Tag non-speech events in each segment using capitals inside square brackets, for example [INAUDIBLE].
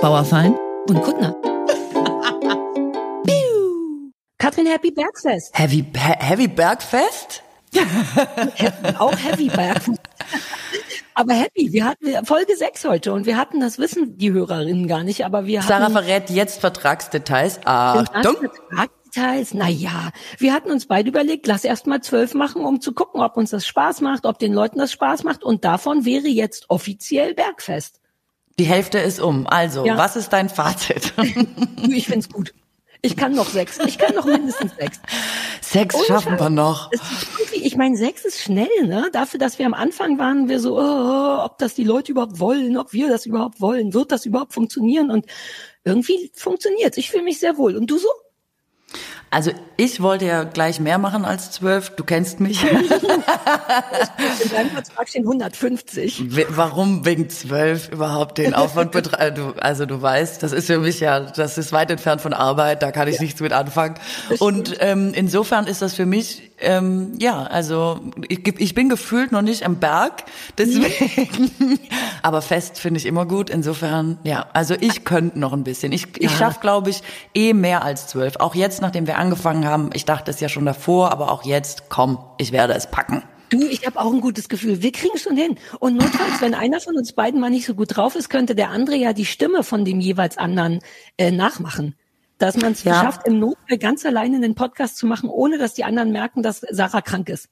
Bauerfein und Kuttner. Katrin, Happy Bergfest. Heavy, Heavy Bergfest? auch Heavy Bergfest. Aber happy, wir hatten Folge 6 heute und wir hatten, das wissen die Hörerinnen gar nicht, aber wir Sarah hatten... Sarah verrät jetzt Vertragsdetails. Achtung. Vertragsdetails, naja, wir hatten uns beide überlegt, lass erst mal zwölf machen, um zu gucken, ob uns das Spaß macht, ob den Leuten das Spaß macht und davon wäre jetzt offiziell Bergfest. Die Hälfte ist um. Also, ja. was ist dein Fazit? [LAUGHS] ich find's gut. Ich kann noch sechs. Ich kann noch mindestens sechs. Sechs Und schaffen wir noch. Ich meine, sechs ist schnell, ne? Dafür, dass wir am Anfang waren, wir so, oh, ob das die Leute überhaupt wollen, ob wir das überhaupt wollen, wird das überhaupt funktionieren? Und irgendwie funktioniert. Ich fühle mich sehr wohl. Und du so? Also ich wollte ja gleich mehr machen als zwölf. Du kennst mich. In deinem Vertrag stehen 150. Warum wegen zwölf überhaupt den Aufwand [LAUGHS] betreiben? Also du weißt, das ist für mich ja, das ist weit entfernt von Arbeit. Da kann ich ja. nichts mit anfangen. Und ähm, insofern ist das für mich ähm, ja, also ich, ich bin gefühlt noch nicht am Berg, deswegen. [LAUGHS] aber fest finde ich immer gut. Insofern, ja, also ich könnte noch ein bisschen. Ich, ich ja. schaffe, glaube ich, eh mehr als zwölf. Auch jetzt, nachdem wir angefangen haben, ich dachte es ja schon davor, aber auch jetzt, komm, ich werde es packen. Du, ich habe auch ein gutes Gefühl. Wir kriegen schon hin. Und notfalls, wenn einer von uns beiden mal nicht so gut drauf ist, könnte der andere ja die Stimme von dem jeweils anderen äh, nachmachen dass man es ja. schafft, im Notfall ganz alleine einen Podcast zu machen, ohne dass die anderen merken, dass Sarah krank ist.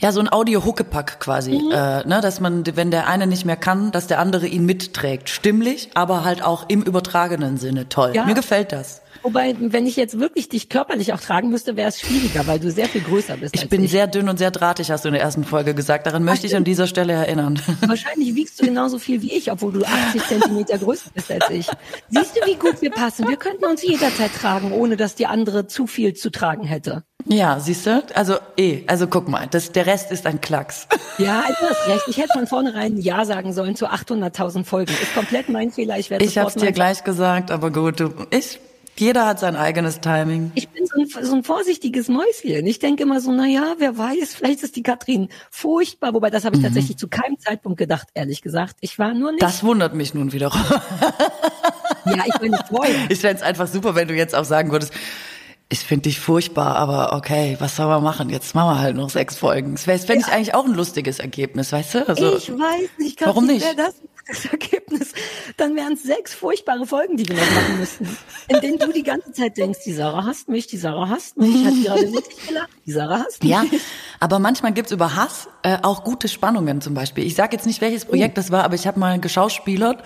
Ja, so ein Audio-Huckepack quasi, mhm. äh, ne, dass man, wenn der eine nicht mehr kann, dass der andere ihn mitträgt, stimmlich, aber halt auch im übertragenen Sinne. Toll. Ja. Mir gefällt das. Wobei, wenn ich jetzt wirklich dich körperlich auch tragen müsste, wäre es schwieriger, weil du sehr viel größer bist. Ich bin ich. sehr dünn und sehr drahtig, hast du in der ersten Folge gesagt. Daran Ach, möchte ich an dieser Stelle erinnern. [LAUGHS] Wahrscheinlich wiegst du genauso viel wie ich, obwohl du 80 Zentimeter größer bist als ich. Siehst du, wie gut wir passen? Wir könnten uns jederzeit tragen, ohne dass die andere zu viel zu tragen hätte. Ja, siehst du? Also eh, also guck mal, das, der Rest ist ein Klacks. [LAUGHS] Ja, du hast recht. Ich hätte von vornherein Ja sagen sollen zu 800.000 Folgen. Ist komplett mein Fehler. Ich werde Ich hab's dir gleich gesagt, aber gut, du, ich jeder hat sein eigenes Timing. Ich bin so ein, so ein vorsichtiges Mäuschen. Ich denke immer so, na ja, wer weiß, vielleicht ist die Katrin furchtbar. Wobei, das habe ich mhm. tatsächlich zu keinem Zeitpunkt gedacht, ehrlich gesagt. Ich war nur nicht. Das wundert mich nun wiederum. [LAUGHS] ja, ich meine vorher. Ich fände es einfach super, wenn du jetzt auch sagen würdest, ich finde dich furchtbar, aber okay, was soll man machen? Jetzt machen wir halt noch sechs Folgen. Das fände ja. ich eigentlich auch ein lustiges Ergebnis, weißt du? Also, ich weiß nicht, Katrin, warum nicht? das das Ergebnis, dann wären es sechs furchtbare Folgen, die wir noch machen müssten. In denen du die ganze Zeit denkst, die Sarah hasst mich, die Sarah hasst mich, hat gerade wirklich gelacht, die Sarah hasst mich. Ja, aber manchmal gibt's über Hass äh, auch gute Spannungen zum Beispiel. Ich sage jetzt nicht, welches Projekt das war, aber ich habe mal geschauspielert.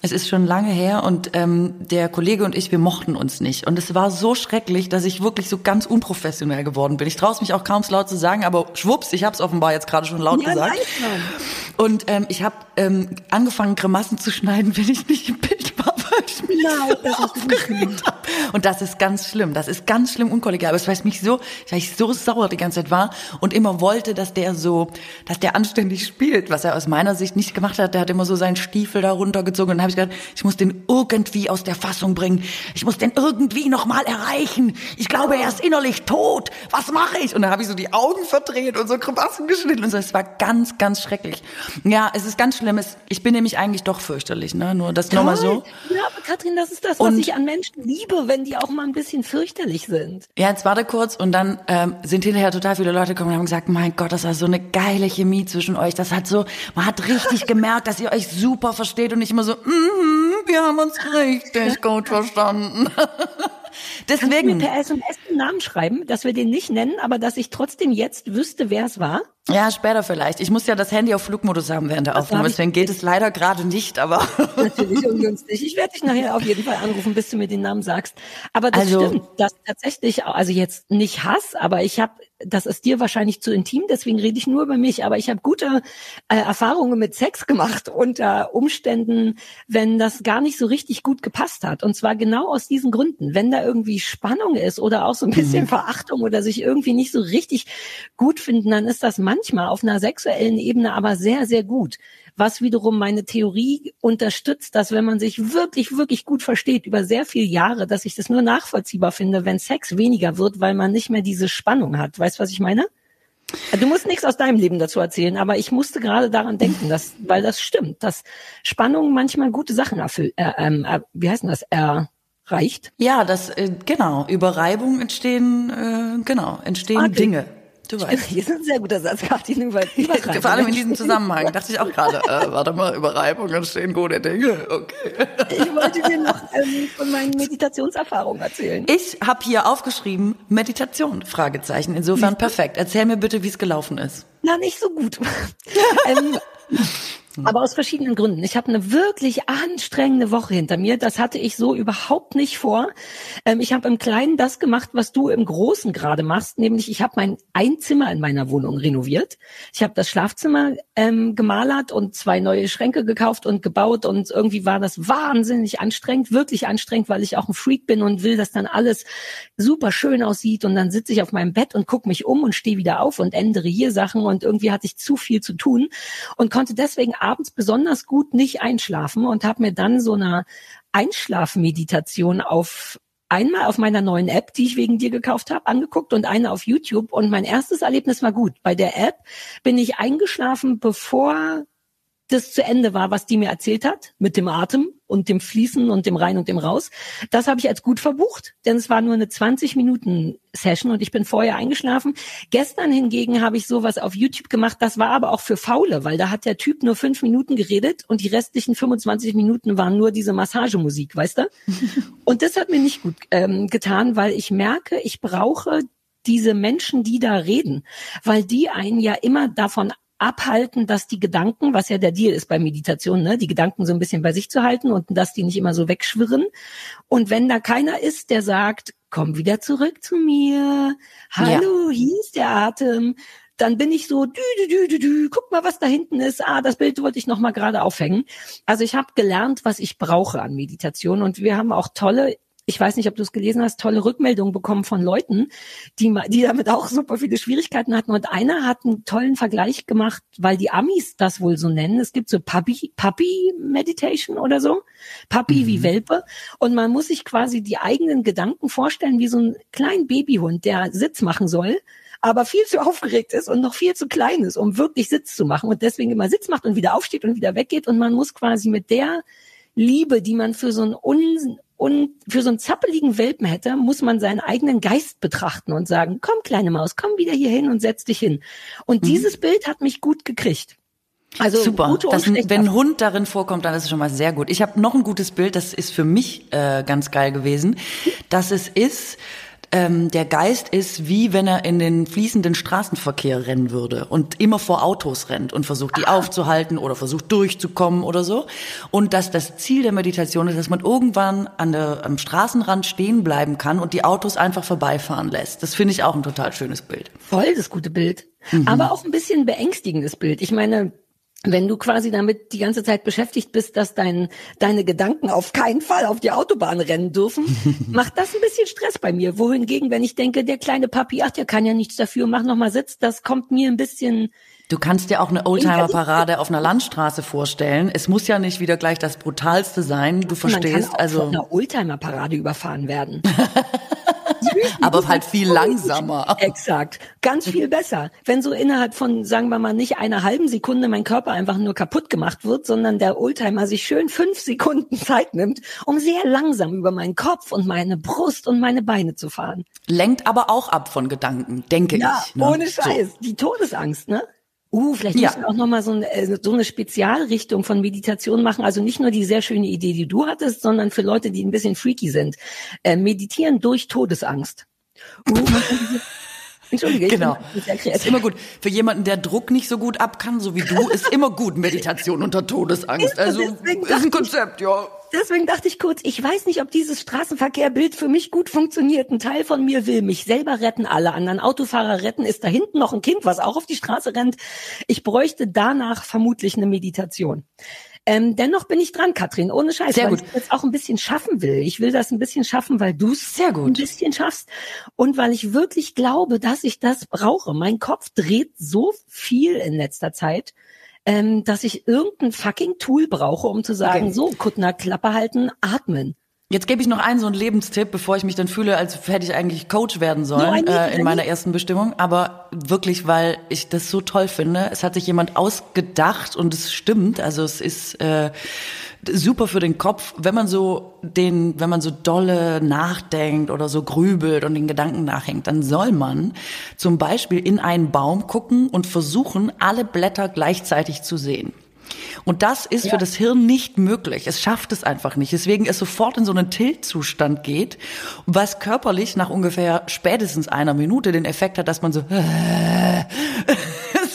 Es ist schon lange her und ähm, der Kollege und ich, wir mochten uns nicht. Und es war so schrecklich, dass ich wirklich so ganz unprofessionell geworden bin. Ich traue mich auch kaum laut zu sagen, aber schwupps, ich habe es offenbar jetzt gerade schon laut ja, gesagt. Nein, und ähm, ich habe ähm, angefangen, Grimassen zu schneiden, wenn ich nicht im Bild war, weil [LAUGHS] ich mich Nein, so aufgeregt habe. Und das ist ganz schlimm. Das ist ganz schlimm unkollegial. Aber es weiß mich so, weil ich so sauer die ganze Zeit war und immer wollte, dass der so, dass der anständig spielt, was er aus meiner Sicht nicht gemacht hat. Der hat immer so seinen Stiefel da runtergezogen. Und dann habe ich gedacht, ich muss den irgendwie aus der Fassung bringen. Ich muss den irgendwie nochmal erreichen. Ich glaube, er ist innerlich tot. Was mache ich? Und dann habe ich so die Augen verdreht und so Grimassen geschnitten und so. Es war ganz, ganz schrecklich. Ja, es ist ganz schlimm. Ich bin nämlich eigentlich doch fürchterlich, ne? Nur das nochmal so. Ja, aber Katrin, das ist das, was und, ich an Menschen liebe, wenn die auch mal ein bisschen fürchterlich sind. Ja, jetzt warte kurz und dann ähm, sind hinterher total viele Leute gekommen und haben gesagt, mein Gott, das war so eine geile Chemie zwischen euch. Das hat so, man hat richtig [LAUGHS] gemerkt, dass ihr euch super versteht und nicht immer so, mm -hmm, wir haben uns richtig [LAUGHS] gut verstanden. [LAUGHS] Deswegen. Kannst du mir per SMS einen Namen schreiben, dass wir den nicht nennen, aber dass ich trotzdem jetzt wüsste, wer es war? Ja, später vielleicht. Ich muss ja das Handy auf Flugmodus haben während der Aufnahme, deswegen geht es leider gerade nicht, aber. [LAUGHS] Natürlich ungünstig. Ich werde dich nachher auf jeden Fall anrufen, bis du mir den Namen sagst. Aber das also, stimmt, dass tatsächlich, also jetzt nicht Hass, aber ich habe, das ist dir wahrscheinlich zu intim, deswegen rede ich nur über mich, aber ich habe gute äh, Erfahrungen mit Sex gemacht unter Umständen, wenn das gar nicht so richtig gut gepasst hat. Und zwar genau aus diesen Gründen. Wenn da irgendwie Spannung ist oder auch so ein bisschen mhm. Verachtung oder sich irgendwie nicht so richtig gut finden, dann ist das manchmal auf einer sexuellen Ebene aber sehr, sehr gut. Was wiederum meine Theorie unterstützt, dass wenn man sich wirklich, wirklich gut versteht über sehr viele Jahre, dass ich das nur nachvollziehbar finde, wenn Sex weniger wird, weil man nicht mehr diese Spannung hat. Weißt du, was ich meine? Du musst nichts aus deinem Leben dazu erzählen, aber ich musste gerade daran denken, dass, weil das stimmt, dass Spannung manchmal gute Sachen erfüllt, äh, ähm, äh, wie heißt denn das, erreicht? Ja, das, äh, genau, über Reibung entstehen, äh, genau, entstehen okay. Dinge. Du weißt. Hier ist ein sehr guter Satz, Kathi, [LAUGHS] Vor allem in diesem Zusammenhang dachte ich auch gerade, äh, warte mal, über Reibung entstehen gute Dinge, okay. Ich wollte dir noch ähm, von meinen Meditationserfahrungen erzählen. Ich habe hier aufgeschrieben, Meditation, Fragezeichen. Insofern perfekt. Erzähl mir bitte, wie es gelaufen ist. Na, nicht so gut. [LAUGHS] ähm, hm. Aber aus verschiedenen Gründen. Ich habe eine wirklich anstrengende Woche hinter mir. Das hatte ich so überhaupt nicht vor. Ähm, ich habe im Kleinen das gemacht, was du im Großen gerade machst, nämlich ich habe mein Einzimmer in meiner Wohnung renoviert. Ich habe das Schlafzimmer ähm, gemalert und zwei neue Schränke gekauft und gebaut und irgendwie war das wahnsinnig anstrengend, wirklich anstrengend, weil ich auch ein Freak bin und will, dass dann alles super schön aussieht und dann sitze ich auf meinem Bett und gucke mich um und stehe wieder auf und ändere hier Sachen und irgendwie hatte ich zu viel zu tun und konnte deswegen abends besonders gut nicht einschlafen und habe mir dann so eine Einschlafmeditation auf einmal auf meiner neuen App, die ich wegen dir gekauft habe, angeguckt und eine auf YouTube. Und mein erstes Erlebnis war gut. Bei der App bin ich eingeschlafen, bevor das zu Ende war, was die mir erzählt hat, mit dem Atem und dem Fließen und dem Rein und dem Raus. Das habe ich als gut verbucht, denn es war nur eine 20 Minuten Session und ich bin vorher eingeschlafen. Gestern hingegen habe ich sowas auf YouTube gemacht, das war aber auch für Faule, weil da hat der Typ nur fünf Minuten geredet und die restlichen 25 Minuten waren nur diese Massagemusik, weißt du? [LAUGHS] und das hat mir nicht gut ähm, getan, weil ich merke, ich brauche diese Menschen, die da reden, weil die einen ja immer davon abhalten, dass die Gedanken, was ja der Deal ist bei Meditation, ne, die Gedanken so ein bisschen bei sich zu halten und dass die nicht immer so wegschwirren. Und wenn da keiner ist, der sagt, komm wieder zurück zu mir, hallo, ja. hier ist der Atem, dann bin ich so, dü, dü, dü, dü, guck mal, was da hinten ist. Ah, das Bild wollte ich noch mal gerade aufhängen. Also ich habe gelernt, was ich brauche an Meditation und wir haben auch tolle ich weiß nicht, ob du es gelesen hast, tolle Rückmeldungen bekommen von Leuten, die, die damit auch super viele Schwierigkeiten hatten. Und einer hat einen tollen Vergleich gemacht, weil die Amis das wohl so nennen. Es gibt so Puppy, Puppy Meditation oder so. Puppy mhm. wie Welpe. Und man muss sich quasi die eigenen Gedanken vorstellen, wie so ein kleinen Babyhund, der Sitz machen soll aber viel zu aufgeregt ist und noch viel zu klein ist, um wirklich Sitz zu machen und deswegen immer Sitz macht und wieder aufsteht und wieder weggeht und man muss quasi mit der Liebe, die man für so ein un und für so einen zappeligen Welpen hätte, muss man seinen eigenen Geist betrachten und sagen, komm kleine Maus, komm wieder hier hin und setz dich hin. Und mhm. dieses Bild hat mich gut gekriegt. Also super. Das, wenn ein Hund darin vorkommt, dann ist es schon mal sehr gut. Ich habe noch ein gutes Bild, das ist für mich äh, ganz geil gewesen, dass es ist ähm, der Geist ist wie wenn er in den fließenden Straßenverkehr rennen würde und immer vor Autos rennt und versucht, die aufzuhalten oder versucht durchzukommen oder so. Und dass das Ziel der Meditation ist, dass man irgendwann an der, am Straßenrand stehen bleiben kann und die Autos einfach vorbeifahren lässt. Das finde ich auch ein total schönes Bild. Voll das gute Bild. Mhm. Aber auch ein bisschen beängstigendes Bild. Ich meine, wenn du quasi damit die ganze Zeit beschäftigt bist, dass dein, deine Gedanken auf keinen Fall auf die Autobahn rennen dürfen, [LAUGHS] macht das ein bisschen Stress bei mir. Wohingegen, wenn ich denke, der kleine Papi, ach, der kann ja nichts dafür, mach noch mal Sitz, das kommt mir ein bisschen Du kannst dir auch eine Oldtimer-Parade auf einer Landstraße vorstellen. Es muss ja nicht wieder gleich das Brutalste sein. Du verstehst, Man kann auch also. Von einer Oldtimer-Parade überfahren werden. [LAUGHS] aber halt viel langsamer. Exakt. Ganz viel besser. Wenn so innerhalb von, sagen wir mal, nicht einer halben Sekunde mein Körper einfach nur kaputt gemacht wird, sondern der Oldtimer sich schön fünf Sekunden [LAUGHS] Zeit nimmt, um sehr langsam über meinen Kopf und meine Brust und meine Beine zu fahren. Lenkt aber auch ab von Gedanken, denke ja, ich. Ne? ohne Scheiß. So. Die Todesangst, ne? Uh, vielleicht ja. müssen wir auch nochmal so, ein, äh, so eine Spezialrichtung von Meditation machen. Also nicht nur die sehr schöne Idee, die du hattest, sondern für Leute, die ein bisschen freaky sind. Äh, meditieren durch Todesangst. Uh, Entschuldige, genau. Ist immer gut. Für jemanden, der Druck nicht so gut ab kann, so wie du, ist immer gut Meditation unter Todesangst. Also ist ein Konzept, ja deswegen dachte ich kurz, ich weiß nicht, ob dieses Straßenverkehrbild für mich gut funktioniert. Ein Teil von mir will mich selber retten, alle anderen Autofahrer retten. Ist da hinten noch ein Kind, was auch auf die Straße rennt? Ich bräuchte danach vermutlich eine Meditation. Ähm, dennoch bin ich dran, Katrin, ohne Scheiß, Sehr weil gut. ich das auch ein bisschen schaffen will. Ich will das ein bisschen schaffen, weil du es ein bisschen schaffst und weil ich wirklich glaube, dass ich das brauche. Mein Kopf dreht so viel in letzter Zeit ähm, dass ich irgendein fucking Tool brauche, um zu sagen, okay. so, Kuttner, Klappe halten, atmen. Jetzt gebe ich noch einen so einen Lebenstipp, bevor ich mich dann fühle, als hätte ich eigentlich Coach werden sollen äh, in meiner ersten Bestimmung. Aber wirklich, weil ich das so toll finde. Es hat sich jemand ausgedacht und es stimmt. Also es ist äh, super für den Kopf, wenn man so den, wenn man so dolle nachdenkt oder so grübelt und den Gedanken nachhängt, dann soll man zum Beispiel in einen Baum gucken und versuchen, alle Blätter gleichzeitig zu sehen. Und das ist ja. für das Hirn nicht möglich. Es schafft es einfach nicht. Deswegen es sofort in so einen Tilt-Zustand geht, was körperlich nach ungefähr spätestens einer Minute den Effekt hat, dass man so, [LAUGHS]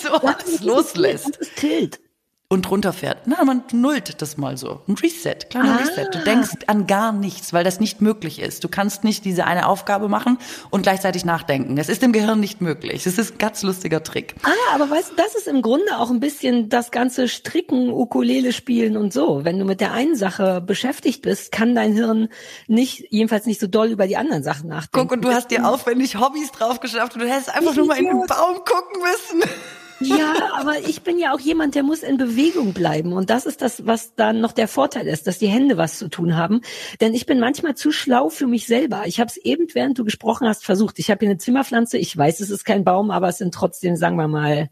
so alles loslässt. Tilt und runterfährt. Na, man nullt das mal so. Ein Reset, kleiner ah. Reset. Du denkst an gar nichts, weil das nicht möglich ist. Du kannst nicht diese eine Aufgabe machen und gleichzeitig nachdenken. Das ist im Gehirn nicht möglich. Das ist ein ganz lustiger Trick. Ah, aber weißt du, das ist im Grunde auch ein bisschen das ganze Stricken, Ukulele spielen und so. Wenn du mit der einen Sache beschäftigt bist, kann dein Hirn nicht, jedenfalls nicht so doll über die anderen Sachen nachdenken. Guck, und du hast dir aufwendig Hobbys drauf geschafft und du hättest einfach nur mal in den Baum gucken müssen. Ja, aber ich bin ja auch jemand, der muss in Bewegung bleiben. Und das ist das, was dann noch der Vorteil ist, dass die Hände was zu tun haben. Denn ich bin manchmal zu schlau für mich selber. Ich habe es eben, während du gesprochen hast, versucht. Ich habe hier eine Zimmerpflanze. Ich weiß, es ist kein Baum, aber es sind trotzdem, sagen wir mal,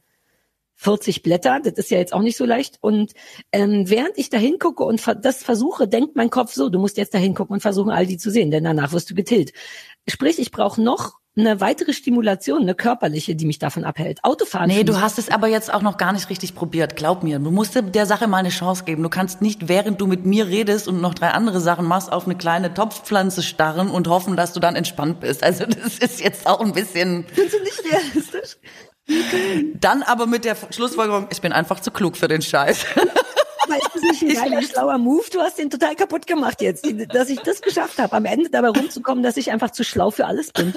40 Blätter, das ist ja jetzt auch nicht so leicht. Und ähm, während ich da hingucke und das versuche, denkt mein Kopf so, du musst jetzt da hingucken und versuchen, all die zu sehen, denn danach wirst du getillt. Sprich, ich brauche noch eine weitere Stimulation, eine körperliche, die mich davon abhält. Autofahren. Nee, du hast es aber jetzt auch noch gar nicht richtig probiert. Glaub mir. Du musst der Sache mal eine Chance geben. Du kannst nicht, während du mit mir redest und noch drei andere Sachen machst, auf eine kleine Topfpflanze starren und hoffen, dass du dann entspannt bist. Also das [LAUGHS] ist jetzt auch ein bisschen. Findest du nicht realistisch? [LAUGHS] Dann aber mit der Schlussfolgerung, ich bin einfach zu klug für den Scheiß. [LAUGHS] Aber ist das nicht ein geiler, schlauer Move? Du hast den total kaputt gemacht jetzt, dass ich das geschafft habe, am Ende dabei rumzukommen, dass ich einfach zu schlau für alles bin.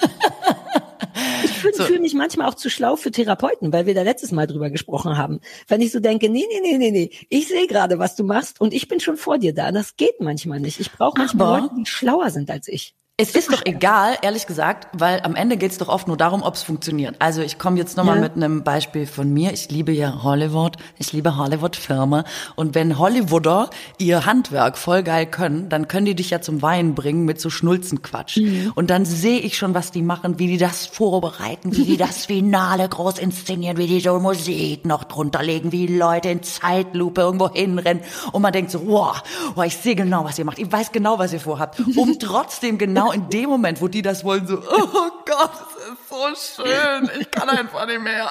Ich fühle so. fühl mich manchmal auch zu schlau für Therapeuten, weil wir da letztes Mal drüber gesprochen haben. Wenn ich so denke, nee, nee, nee, nee, nee, ich sehe gerade, was du machst und ich bin schon vor dir da. Das geht manchmal nicht. Ich brauche manchmal Leute, die schlauer sind als ich. Es ist doch egal, ehrlich gesagt, weil am Ende geht es doch oft nur darum, ob es funktioniert. Also ich komme jetzt nochmal ja. mit einem Beispiel von mir. Ich liebe ja Hollywood, ich liebe Hollywood-Filme. Und wenn Hollywooder ihr Handwerk voll geil können, dann können die dich ja zum Weinen bringen mit so Schnulzenquatsch. Mhm. Und dann sehe ich schon, was die machen, wie die das vorbereiten, wie die [LAUGHS] das Finale groß inszenieren, wie die so Musik noch drunter legen, wie Leute in Zeitlupe irgendwo hinrennen. Und man denkt so, wow, wow ich sehe genau, was ihr macht. Ich weiß genau, was ihr vorhabt. Um [LAUGHS] trotzdem genau genau in dem Moment, wo die das wollen, so, oh Gott, das ist so schön, ich kann einfach nicht mehr.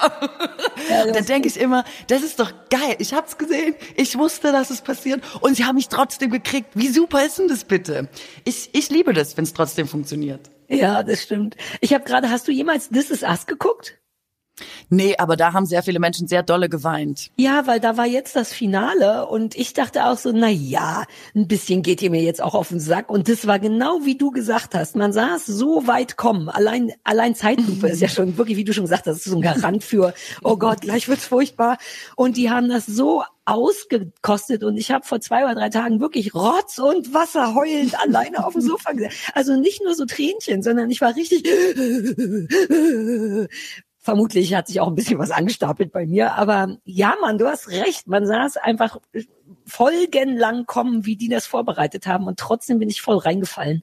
Ja, und dann denke ich immer, das ist doch geil, ich hab's gesehen, ich wusste, dass es passiert und sie haben mich trotzdem gekriegt. Wie super ist denn das bitte? Ich, ich liebe das, wenn es trotzdem funktioniert. Ja, das stimmt. Ich habe gerade, hast du jemals This Is Us geguckt? Nee, aber da haben sehr viele Menschen sehr dolle geweint. Ja, weil da war jetzt das Finale und ich dachte auch so, na ja, ein bisschen geht ihr mir jetzt auch auf den Sack und das war genau wie du gesagt hast. Man sah es so weit kommen. Allein, allein Zeitlupe ist ja schon wirklich, wie du schon gesagt hast, so ein Garant für, oh Gott, gleich wird's furchtbar. Und die haben das so ausgekostet und ich habe vor zwei oder drei Tagen wirklich Rotz und Wasser heulend [LAUGHS] alleine auf dem Sofa gesessen. Also nicht nur so Tränchen, sondern ich war richtig Vermutlich hat sich auch ein bisschen was angestapelt bei mir. Aber ja, Mann, du hast recht. Man sah es einfach folgenlang kommen, wie die das vorbereitet haben. Und trotzdem bin ich voll reingefallen.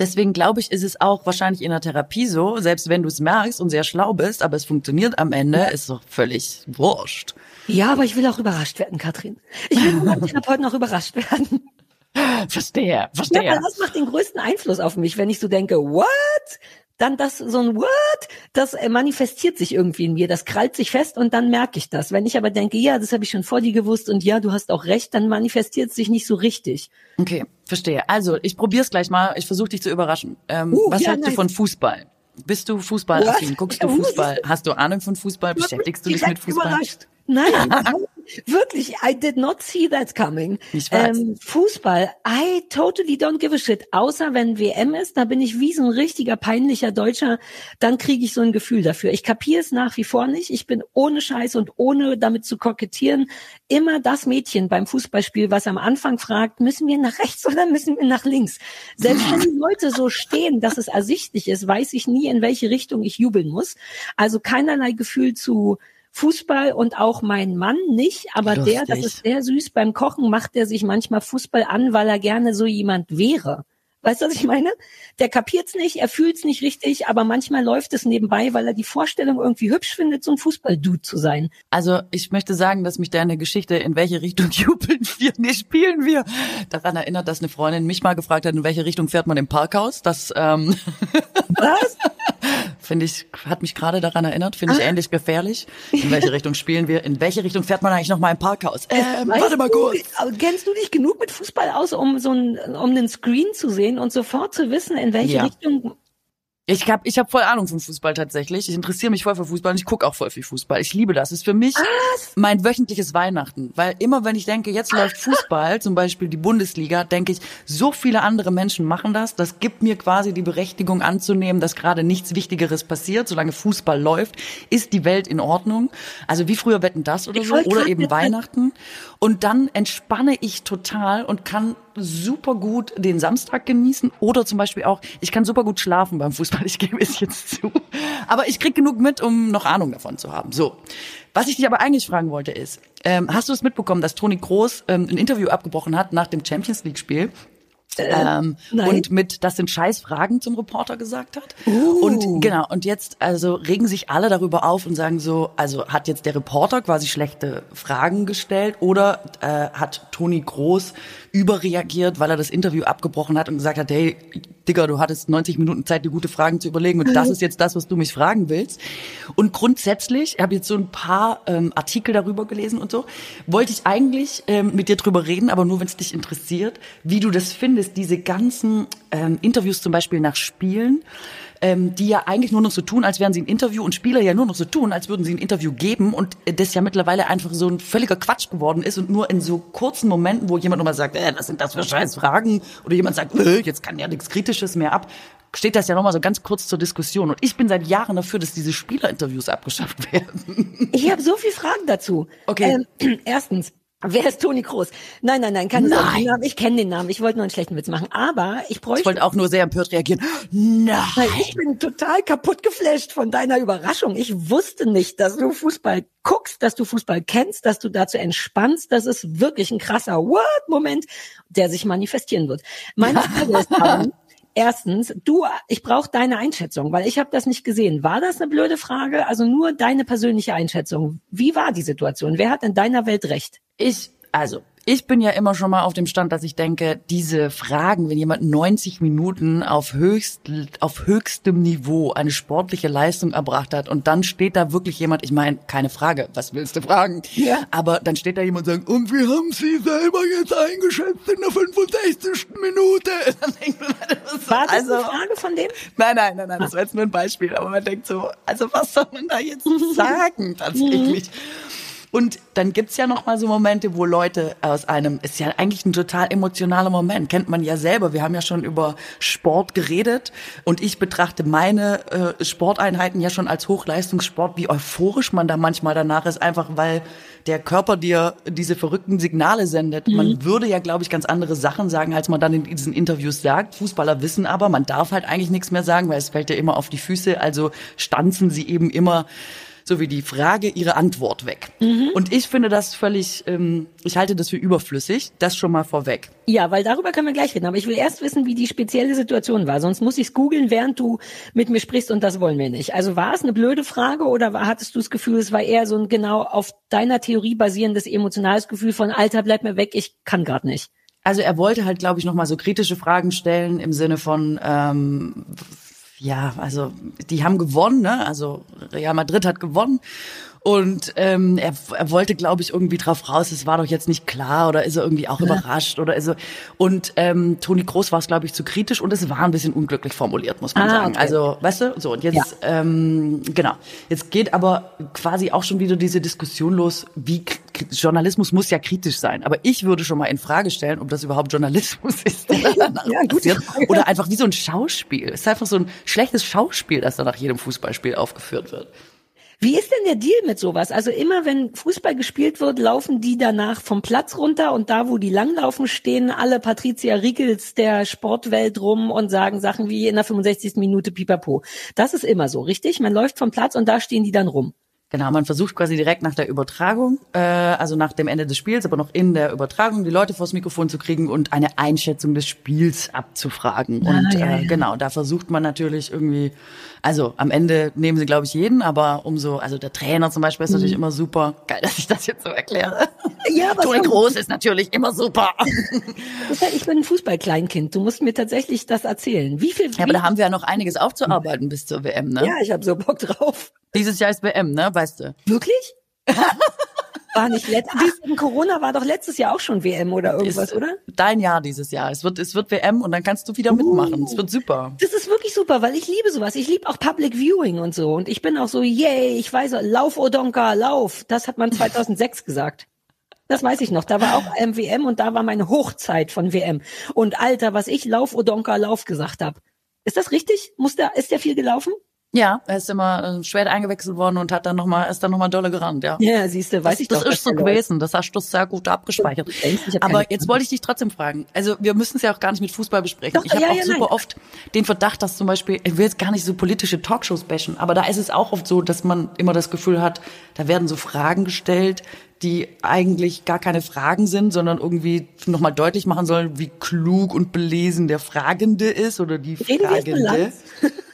Deswegen glaube ich, ist es auch wahrscheinlich in der Therapie so, selbst wenn du es merkst und sehr schlau bist, aber es funktioniert am Ende, ist doch völlig wurscht. Ja, aber ich will auch überrascht werden, Katrin. Ich will von Therapeuten auch überrascht werden. Verstehe, [LAUGHS] verstehe. Ja, das macht den größten Einfluss auf mich, wenn ich so denke, what? Dann das so ein Word, das äh, manifestiert sich irgendwie in mir, das krallt sich fest und dann merke ich das. Wenn ich aber denke, ja, das habe ich schon vor dir gewusst und ja, du hast auch recht, dann manifestiert es sich nicht so richtig. Okay, verstehe. Also ich probiere es gleich mal. Ich versuche dich zu überraschen. Ähm, uh, was ja, hältst nice. du von Fußball? Bist du Fußballaffin? Guckst du [LAUGHS] Fußball? Hast du Ahnung von Fußball? Beschäftigst du dich mit Fußball? Überrascht. Nein, wirklich, I did not see that coming. Ich weiß. Ähm, Fußball, I totally don't give a shit. Außer wenn WM ist, da bin ich wie so ein richtiger peinlicher Deutscher, dann kriege ich so ein Gefühl dafür. Ich kapiere es nach wie vor nicht. Ich bin ohne Scheiß und ohne damit zu kokettieren immer das Mädchen beim Fußballspiel, was am Anfang fragt, müssen wir nach rechts oder müssen wir nach links? Selbst wenn die Leute so stehen, dass es ersichtlich ist, weiß ich nie, in welche Richtung ich jubeln muss. Also keinerlei Gefühl zu Fußball und auch mein Mann nicht, aber Lustig. der, das ist sehr süß, beim Kochen macht er sich manchmal Fußball an, weil er gerne so jemand wäre. Weißt du, was ich meine? Der kapiert's nicht, er fühlt's nicht richtig, aber manchmal läuft es nebenbei, weil er die Vorstellung irgendwie hübsch findet, so ein Fußball-Dude zu sein. Also ich möchte sagen, dass mich deine Geschichte, in welche Richtung [LAUGHS] jubeln wir, nee, spielen wir, daran erinnert, dass eine Freundin mich mal gefragt hat, in welche Richtung fährt man im Parkhaus. Das ähm, Was? [LAUGHS] [LAUGHS] Finde ich, hat mich gerade daran erinnert, finde ich ah. ähnlich gefährlich. In welche Richtung spielen wir? In welche Richtung fährt man eigentlich noch mal im Parkhaus? Ähm, warte mal kurz. Du, kennst du dich genug mit Fußball aus, um so ein, um den Screen zu sehen und sofort zu wissen, in welche ja. Richtung ich habe ich hab voll Ahnung von Fußball tatsächlich. Ich interessiere mich voll für Fußball und ich gucke auch voll viel Fußball. Ich liebe das. das ist für mich Was? mein wöchentliches Weihnachten. Weil immer wenn ich denke, jetzt läuft Fußball, zum Beispiel die Bundesliga, denke ich, so viele andere Menschen machen das. Das gibt mir quasi die Berechtigung anzunehmen, dass gerade nichts Wichtigeres passiert. Solange Fußball läuft, ist die Welt in Ordnung. Also wie früher wetten das oder so. Oder eben Weihnachten. Und dann entspanne ich total und kann super gut den Samstag genießen oder zum Beispiel auch, ich kann super gut schlafen beim Fußball, [LAUGHS] ich gebe es jetzt zu. Aber ich krieg genug mit, um noch Ahnung davon zu haben. So. Was ich dich aber eigentlich fragen wollte ist, ähm, hast du es mitbekommen, dass Toni Groß ähm, ein Interview abgebrochen hat nach dem Champions League Spiel? Äh, ähm, und mit das sind scheiß Fragen zum Reporter gesagt hat. Uh. Und genau, und jetzt also regen sich alle darüber auf und sagen so, also hat jetzt der Reporter quasi schlechte Fragen gestellt oder äh, hat Toni Groß überreagiert, weil er das Interview abgebrochen hat und gesagt hat, hey, Digga, du hattest 90 Minuten Zeit, dir gute Fragen zu überlegen und das [LAUGHS] ist jetzt das, was du mich fragen willst. Und grundsätzlich, ich habe jetzt so ein paar ähm, Artikel darüber gelesen und so, wollte ich eigentlich ähm, mit dir drüber reden, aber nur, wenn es dich interessiert, wie du das findest, diese ganzen ähm, Interviews zum Beispiel nach Spielen ähm, die ja eigentlich nur noch so tun, als wären sie ein Interview und Spieler ja nur noch so tun, als würden sie ein Interview geben und das ja mittlerweile einfach so ein völliger Quatsch geworden ist und nur in so kurzen Momenten, wo jemand nochmal sagt, äh, was sind das für scheiß Fragen oder jemand sagt, äh, jetzt kann ja nichts Kritisches mehr ab, steht das ja nochmal so ganz kurz zur Diskussion. Und ich bin seit Jahren dafür, dass diese Spielerinterviews abgeschafft [LAUGHS] werden. Ich habe so viele Fragen dazu. Okay. Ähm, [CLEARS THROAT] erstens, Wer ist Toni Groß? Nein, nein, nein, keine nein. Sorge. Ich kenne den Namen. Ich wollte nur einen schlechten Witz machen. Aber ich bräuchte. Ich wollte auch nur sehr empört reagieren. Nein. Ich bin total kaputt geflasht von deiner Überraschung. Ich wusste nicht, dass du Fußball guckst, dass du Fußball kennst, dass du dazu entspannst. Das ist wirklich ein krasser What-Moment, der sich manifestieren wird. Meine Frage ist [LAUGHS] Erstens, du, ich brauche deine Einschätzung, weil ich habe das nicht gesehen. War das eine blöde Frage? Also nur deine persönliche Einschätzung. Wie war die Situation? Wer hat in deiner Welt recht? Ich, also ich bin ja immer schon mal auf dem Stand, dass ich denke, diese Fragen, wenn jemand 90 Minuten auf höchst, auf höchstem Niveau eine sportliche Leistung erbracht hat und dann steht da wirklich jemand, ich meine, keine Frage, was willst du fragen? Ja. Aber dann steht da jemand und sagt, und wie haben Sie selber jetzt eingeschätzt in der 65. Minute? [LAUGHS] So, war das also, eine Frage von dem? Nein, nein, nein, nein, das war jetzt nur ein Beispiel, aber man denkt so, also was soll man da jetzt [LAUGHS] sagen tatsächlich? Und dann gibt's ja noch mal so Momente, wo Leute aus einem, ist ja eigentlich ein total emotionaler Moment, kennt man ja selber. Wir haben ja schon über Sport geredet und ich betrachte meine äh, Sporteinheiten ja schon als Hochleistungssport, wie euphorisch man da manchmal danach ist, einfach weil der Körper dir diese verrückten Signale sendet. Mhm. Man würde ja, glaube ich, ganz andere Sachen sagen, als man dann in diesen Interviews sagt. Fußballer wissen aber, man darf halt eigentlich nichts mehr sagen, weil es fällt ja immer auf die Füße. Also stanzen sie eben immer so wie die Frage ihre Antwort weg. Mhm. Und ich finde das völlig, ähm, ich halte das für überflüssig, das schon mal vorweg. Ja, weil darüber können wir gleich reden. Aber ich will erst wissen, wie die spezielle Situation war. Sonst muss ich es googeln, während du mit mir sprichst und das wollen wir nicht. Also war es eine blöde Frage oder hattest du das Gefühl, es war eher so ein genau auf deiner Theorie basierendes emotionales Gefühl von Alter, bleib mir weg, ich kann gerade nicht. Also er wollte halt, glaube ich, nochmal so kritische Fragen stellen im Sinne von, ähm, ja, also die haben gewonnen, ne? Also Real Madrid hat gewonnen und ähm, er, er wollte, glaube ich, irgendwie drauf raus, es war doch jetzt nicht klar oder ist er irgendwie auch ja. überrascht oder ist er. Und ähm, Toni Groß war es, glaube ich, zu kritisch und es war ein bisschen unglücklich formuliert, muss man ah, sagen. Okay. Also, weißt du, so und jetzt, ja. ähm, genau. Jetzt geht aber quasi auch schon wieder diese Diskussion los, wie Journalismus muss ja kritisch sein. Aber ich würde schon mal in Frage stellen, ob das überhaupt Journalismus [LAUGHS] ist. [LAUGHS] ja, gut, oder einfach wie so ein Schauspiel. Es ist einfach so ein schlechtes Schauspiel, das da nach jedem Fußballspiel aufgeführt wird. Wie ist denn der Deal mit sowas? Also immer wenn Fußball gespielt wird, laufen die danach vom Platz runter und da, wo die langlaufen, stehen alle Patricia Riekels der Sportwelt rum und sagen Sachen wie in der 65. Minute Pipapo. Das ist immer so, richtig? Man läuft vom Platz und da stehen die dann rum. Genau, man versucht quasi direkt nach der Übertragung, äh, also nach dem Ende des Spiels, aber noch in der Übertragung, die Leute vors Mikrofon zu kriegen und eine Einschätzung des Spiels abzufragen. Ah, und ja, äh, ja. genau, da versucht man natürlich irgendwie, also am Ende nehmen sie, glaube ich, jeden, aber umso, also der Trainer zum Beispiel ist mhm. natürlich immer super. Geil, dass ich das jetzt so erkläre. Ja, aber Toni Groß ist natürlich immer super. ich bin ein Fußballkleinkind. Du musst mir tatsächlich das erzählen. Wie viel? Ja, aber da haben wir ja noch einiges aufzuarbeiten bis zur WM, ne? Ja, ich habe so Bock drauf. Dieses Jahr ist WM, ne? Weißt du? Wirklich? [LAUGHS] War nicht letztes Corona war doch letztes Jahr auch schon WM oder irgendwas, ist oder? Dein Jahr dieses Jahr. Es wird, es wird WM und dann kannst du wieder uh, mitmachen. Es wird super. Das ist wirklich super, weil ich liebe sowas. Ich liebe auch Public Viewing und so. Und ich bin auch so, yay, ich weiß, lauf Odonka, lauf. Das hat man 2006 [LAUGHS] gesagt. Das weiß ich noch. Da war auch WM und da war meine Hochzeit von WM. Und Alter, was ich Lauf Odonka Lauf gesagt habe. Ist das richtig? Muss der, ist der viel gelaufen? Ja, er ist immer äh, schwer eingewechselt worden und hat dann noch mal, ist dann nochmal dolle gerannt, ja. Ja, siehst du, weiß das, ich das doch. Das ist so gewesen, das hast du sehr gut abgespeichert. Aber jetzt wollte ich dich trotzdem fragen. Also wir müssen es ja auch gar nicht mit Fußball besprechen. Doch, ich habe ja, auch ja, super nein. oft den Verdacht, dass zum Beispiel, ich will jetzt gar nicht so politische Talkshows bashen, aber da ist es auch oft so, dass man immer das Gefühl hat, da werden so Fragen gestellt, die eigentlich gar keine Fragen sind, sondern irgendwie nochmal deutlich machen sollen, wie klug und belesen der Fragende ist oder die Fragende. [LAUGHS]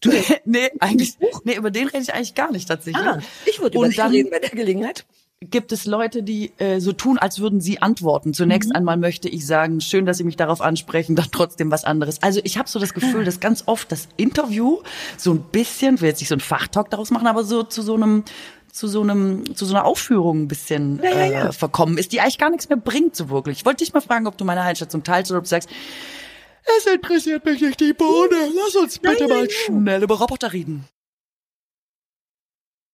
Du, [LAUGHS] nee, eigentlich, nee, über den rede ich eigentlich gar nicht tatsächlich. Ah, ich würde über dann reden bei der Gelegenheit. Gibt es Leute, die äh, so tun, als würden sie antworten? Zunächst mhm. einmal möchte ich sagen, schön, dass Sie mich darauf ansprechen, dann trotzdem was anderes. Also ich habe so das Gefühl, dass ganz oft das Interview so ein bisschen, will jetzt nicht so ein Fachtalk daraus machen, aber so zu so einem zu so einem zu so einer Aufführung ein bisschen ja, ja, ja. Äh, verkommen ist, die eigentlich gar nichts mehr bringt so wirklich. Ich wollte dich mal fragen, ob du meine Einschätzung teilst oder ob du sagst, es interessiert mich nicht die Bohne. Lass uns bitte nein, mal nein, schnell über Roboter reden.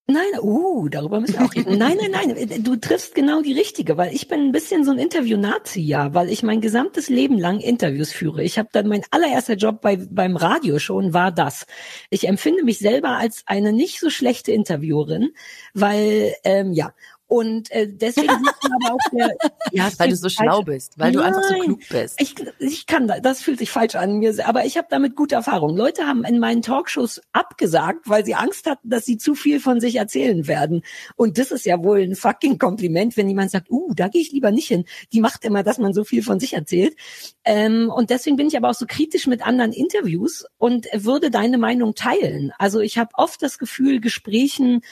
Nein, uh, darüber müssen wir auch reden. Nein, nein, nein, du triffst genau die richtige, weil ich bin ein bisschen so ein Interview-Nazi, ja, weil ich mein gesamtes Leben lang Interviews führe. Ich habe dann mein allererster Job bei, beim Radio schon war das. Ich empfinde mich selber als eine nicht so schlechte Interviewerin, weil ähm, ja, und äh, deswegen aber auch der, [LAUGHS] ja, weil du so schlau bist, weil Nein, du einfach so klug bist. Ich, ich kann das fühlt sich falsch an mir, aber ich habe damit gute Erfahrung. Leute haben in meinen Talkshows abgesagt, weil sie Angst hatten, dass sie zu viel von sich erzählen werden. Und das ist ja wohl ein fucking Kompliment, wenn jemand sagt, uh, da gehe ich lieber nicht hin. Die macht immer, dass man so viel von sich erzählt. Ähm, und deswegen bin ich aber auch so kritisch mit anderen Interviews und würde deine Meinung teilen. Also ich habe oft das Gefühl, Gesprächen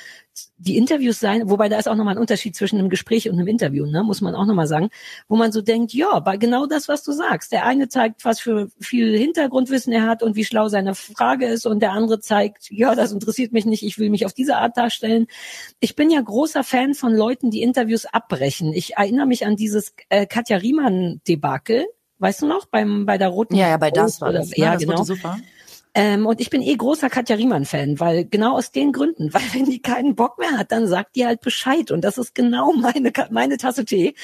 die Interviews sein, wobei da ist auch nochmal ein Unterschied zwischen einem Gespräch und einem Interview, ne, muss man auch nochmal sagen, wo man so denkt, ja, bei genau das, was du sagst. Der eine zeigt, was für viel Hintergrundwissen er hat und wie schlau seine Frage ist und der andere zeigt, ja, das interessiert mich nicht, ich will mich auf diese Art darstellen. Ich bin ja großer Fan von Leuten, die Interviews abbrechen. Ich erinnere mich an dieses äh, Katja Riemann-Debakel, weißt du noch, beim, bei der Roten Ja, ja, bei das war das. Ja, ja das genau. super. Ähm, und ich bin eh großer Katja Riemann-Fan, weil genau aus den Gründen, [LAUGHS] weil wenn die keinen Bock mehr hat, dann sagt die halt Bescheid. Und das ist genau meine, meine Tasse Tee.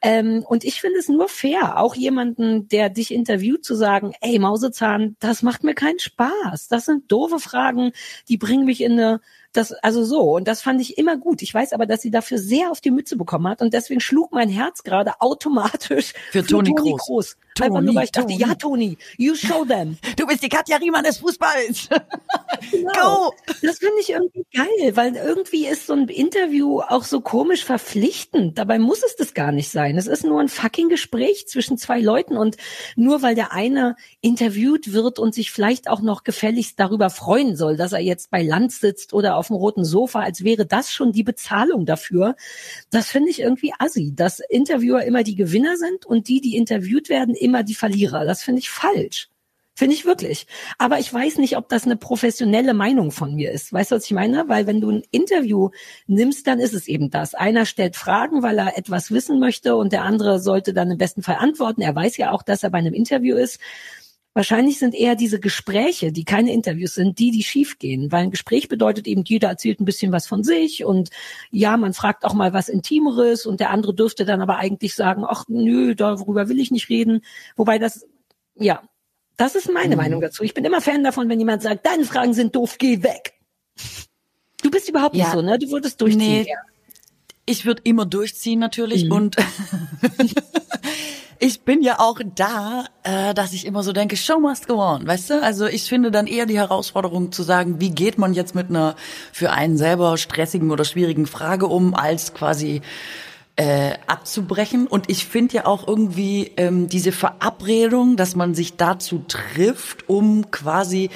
Ähm, und ich finde es nur fair, auch jemanden, der dich interviewt, zu sagen, ey Mausezahn, das macht mir keinen Spaß. Das sind doofe Fragen, die bringen mich in eine das, also so. Und das fand ich immer gut. Ich weiß aber, dass sie dafür sehr auf die Mütze bekommen hat. Und deswegen schlug mein Herz gerade automatisch für, für Toni Groß. Groß. Toni, Einfach nur, weil ich dachte, ja, Toni, you show them. Du bist die Katja Riemann des Fußballs. [LAUGHS] Genau. Go! Das finde ich irgendwie geil, weil irgendwie ist so ein Interview auch so komisch verpflichtend. Dabei muss es das gar nicht sein. Es ist nur ein fucking Gespräch zwischen zwei Leuten und nur weil der eine interviewt wird und sich vielleicht auch noch gefälligst darüber freuen soll, dass er jetzt bei Land sitzt oder auf dem roten Sofa, als wäre das schon die Bezahlung dafür. Das finde ich irgendwie assi, dass Interviewer immer die Gewinner sind und die, die interviewt werden, immer die Verlierer. Das finde ich falsch. Finde ich wirklich. Aber ich weiß nicht, ob das eine professionelle Meinung von mir ist. Weißt du, was ich meine? Weil wenn du ein Interview nimmst, dann ist es eben das. Einer stellt Fragen, weil er etwas wissen möchte und der andere sollte dann im besten Fall antworten. Er weiß ja auch, dass er bei einem Interview ist. Wahrscheinlich sind eher diese Gespräche, die keine Interviews sind, die, die schiefgehen. Weil ein Gespräch bedeutet eben, jeder erzählt ein bisschen was von sich und ja, man fragt auch mal was Intimeres und der andere dürfte dann aber eigentlich sagen, ach nö, darüber will ich nicht reden. Wobei das, ja, das ist meine mhm. Meinung dazu. Ich bin immer Fan davon, wenn jemand sagt, deine Fragen sind doof, geh weg. Du bist überhaupt ja. nicht so, ne? Du würdest durchziehen. Nee, ich würde immer durchziehen natürlich mhm. und [LAUGHS] ich bin ja auch da, äh, dass ich immer so denke, show must go on, weißt du? Also ich finde dann eher die Herausforderung zu sagen, wie geht man jetzt mit einer für einen selber stressigen oder schwierigen Frage um, als quasi äh, abzubrechen. Und ich finde ja auch irgendwie ähm, diese Verabredung, dass man sich dazu trifft, um quasi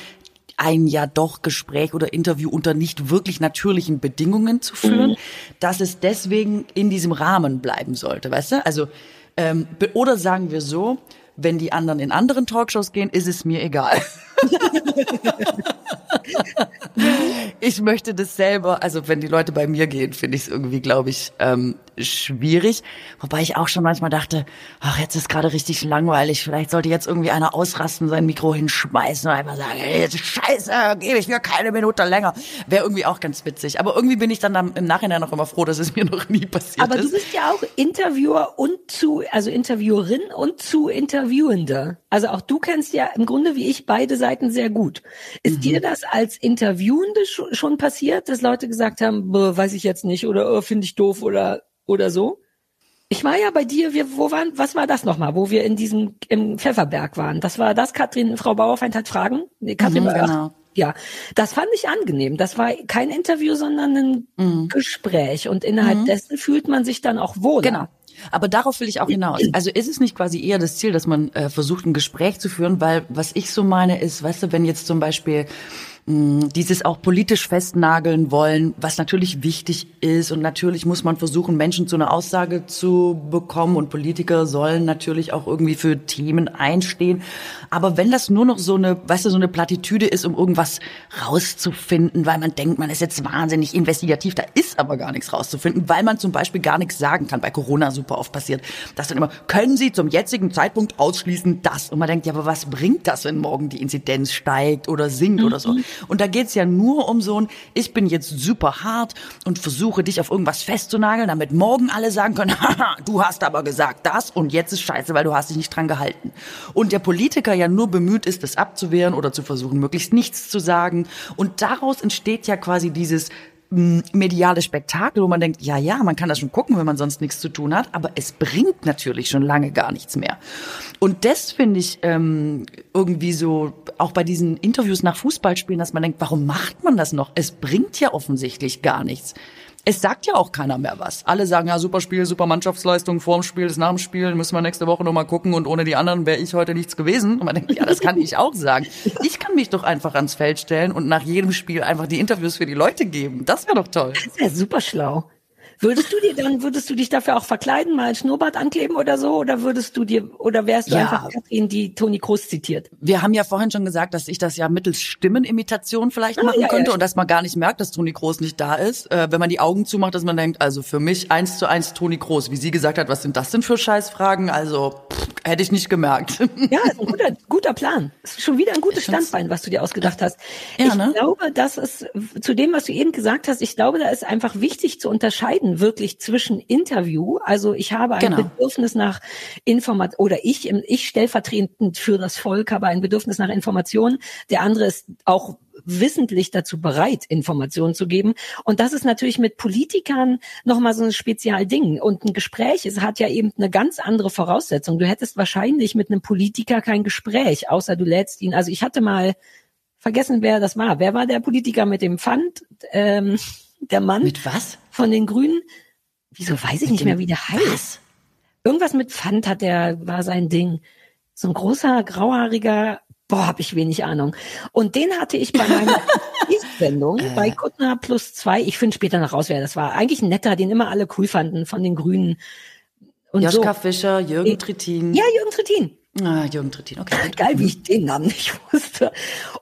ein ja doch Gespräch oder Interview unter nicht wirklich natürlichen Bedingungen zu führen, mhm. dass es deswegen in diesem Rahmen bleiben sollte, weißt du? Also ähm, oder sagen wir so, wenn die anderen in anderen Talkshows gehen, ist es mir egal. [LAUGHS] [LAUGHS] ich möchte das selber, also wenn die Leute bei mir gehen, finde ich es irgendwie, glaube ich, ähm, schwierig. Wobei ich auch schon manchmal dachte, ach, jetzt ist gerade richtig langweilig. Vielleicht sollte jetzt irgendwie einer ausrasten, sein Mikro hinschmeißen und einfach sagen, hey, jetzt scheiße, gebe ich mir keine Minute länger. Wäre irgendwie auch ganz witzig. Aber irgendwie bin ich dann im Nachhinein noch immer froh, dass es mir [LAUGHS] noch nie passiert Aber ist. Aber du bist ja auch Interviewer und zu, also Interviewerin und zu Interviewende. Also auch du kennst ja im Grunde wie ich beide Seiten sehr gut. Ist mhm. dir das als Interviewende schon passiert, dass Leute gesagt haben, weiß ich jetzt nicht oder oh, finde ich doof oder oder so? Ich war ja bei dir, wir, wo waren, was war das nochmal, wo wir in diesem, im Pfefferberg waren? Das war das, Katrin, Frau Bauerfeind hat Fragen? Nee, Katrin mhm, genau. Ja, das fand ich angenehm. Das war kein Interview, sondern ein mhm. Gespräch. Und innerhalb mhm. dessen fühlt man sich dann auch wohl. Genau. Aber darauf will ich auch hinaus. Also ist es nicht quasi eher das Ziel, dass man äh, versucht, ein Gespräch zu führen, weil was ich so meine ist, weißt du, wenn jetzt zum Beispiel dieses auch politisch festnageln wollen, was natürlich wichtig ist. Und natürlich muss man versuchen, Menschen zu einer Aussage zu bekommen. Und Politiker sollen natürlich auch irgendwie für Themen einstehen. Aber wenn das nur noch so eine, weißt du, so eine Plattitüde ist, um irgendwas rauszufinden, weil man denkt, man ist jetzt wahnsinnig investigativ, da ist aber gar nichts rauszufinden, weil man zum Beispiel gar nichts sagen kann. Bei Corona super oft passiert, dass dann immer, können Sie zum jetzigen Zeitpunkt ausschließen das? Und man denkt, ja, aber was bringt das, wenn morgen die Inzidenz steigt oder sinkt mhm. oder so? Und da geht's ja nur um so ein, ich bin jetzt super hart und versuche dich auf irgendwas festzunageln, damit morgen alle sagen können, [LAUGHS] haha, du hast aber gesagt das und jetzt ist scheiße, weil du hast dich nicht dran gehalten. Und der Politiker ja nur bemüht ist, das abzuwehren oder zu versuchen, möglichst nichts zu sagen. Und daraus entsteht ja quasi dieses mediale Spektakel, wo man denkt, ja, ja, man kann das schon gucken, wenn man sonst nichts zu tun hat, aber es bringt natürlich schon lange gar nichts mehr. Und das finde ich ähm, irgendwie so, auch bei diesen Interviews nach Fußballspielen, dass man denkt, warum macht man das noch? Es bringt ja offensichtlich gar nichts es sagt ja auch keiner mehr was. Alle sagen ja, super Spiel, super Mannschaftsleistung, vorm Spiel, ist nach dem Spiel, müssen wir nächste Woche nochmal gucken und ohne die anderen wäre ich heute nichts gewesen. Und man denkt, ja, das kann ich auch sagen. Ich kann mich doch einfach ans Feld stellen und nach jedem Spiel einfach die Interviews für die Leute geben. Das wäre doch toll. Das wäre super schlau. Würdest du dir dann, würdest du dich dafür auch verkleiden, mal ein Schnurrbart ankleben oder so? Oder würdest du dir, oder wärst du ja. einfach Katrin, die Toni Kroos zitiert? Wir haben ja vorhin schon gesagt, dass ich das ja mittels Stimmenimitation vielleicht ah, machen ja, könnte ja. und dass man gar nicht merkt, dass Toni Kroos nicht da ist. Äh, wenn man die Augen zumacht, dass man denkt, also für mich eins zu eins Toni Kroos. Wie sie gesagt hat, was sind das denn für Scheißfragen? Also pff, hätte ich nicht gemerkt. Ja, ist ein guter, guter Plan. Ist schon wieder ein gutes Standbein, was du dir ausgedacht hast. Ja, ich ne? glaube, dass es zu dem, was du eben gesagt hast, ich glaube, da ist einfach wichtig zu unterscheiden wirklich zwischen Interview, also ich habe ein genau. Bedürfnis nach Information oder ich, ich stellvertretend für das Volk habe ein Bedürfnis nach Informationen, der andere ist auch wissentlich dazu bereit, Informationen zu geben. Und das ist natürlich mit Politikern nochmal so ein Spezialding. Und ein Gespräch, es hat ja eben eine ganz andere Voraussetzung. Du hättest wahrscheinlich mit einem Politiker kein Gespräch, außer du lädst ihn. Also ich hatte mal vergessen, wer das war. Wer war der Politiker mit dem Pfand? Ähm, der Mann. Mit was? Von den Grünen. Wieso weiß ich mit nicht mehr, wie der heißt? Was? Irgendwas mit Pfand hat der, war sein Ding. So ein großer, grauhaariger, boah, hab ich wenig Ahnung. Und den hatte ich bei meiner [LAUGHS] Sendung äh. bei Kuttner plus zwei. Ich finde später noch raus, wer das war. Eigentlich ein netter, den immer alle cool fanden von den Grünen. Und Joschka so. Fischer, Jürgen Trittin. Ja, Jürgen Trittin. Ah, Jürgen Trittin, okay. Geil, wie ich den Namen nicht wusste.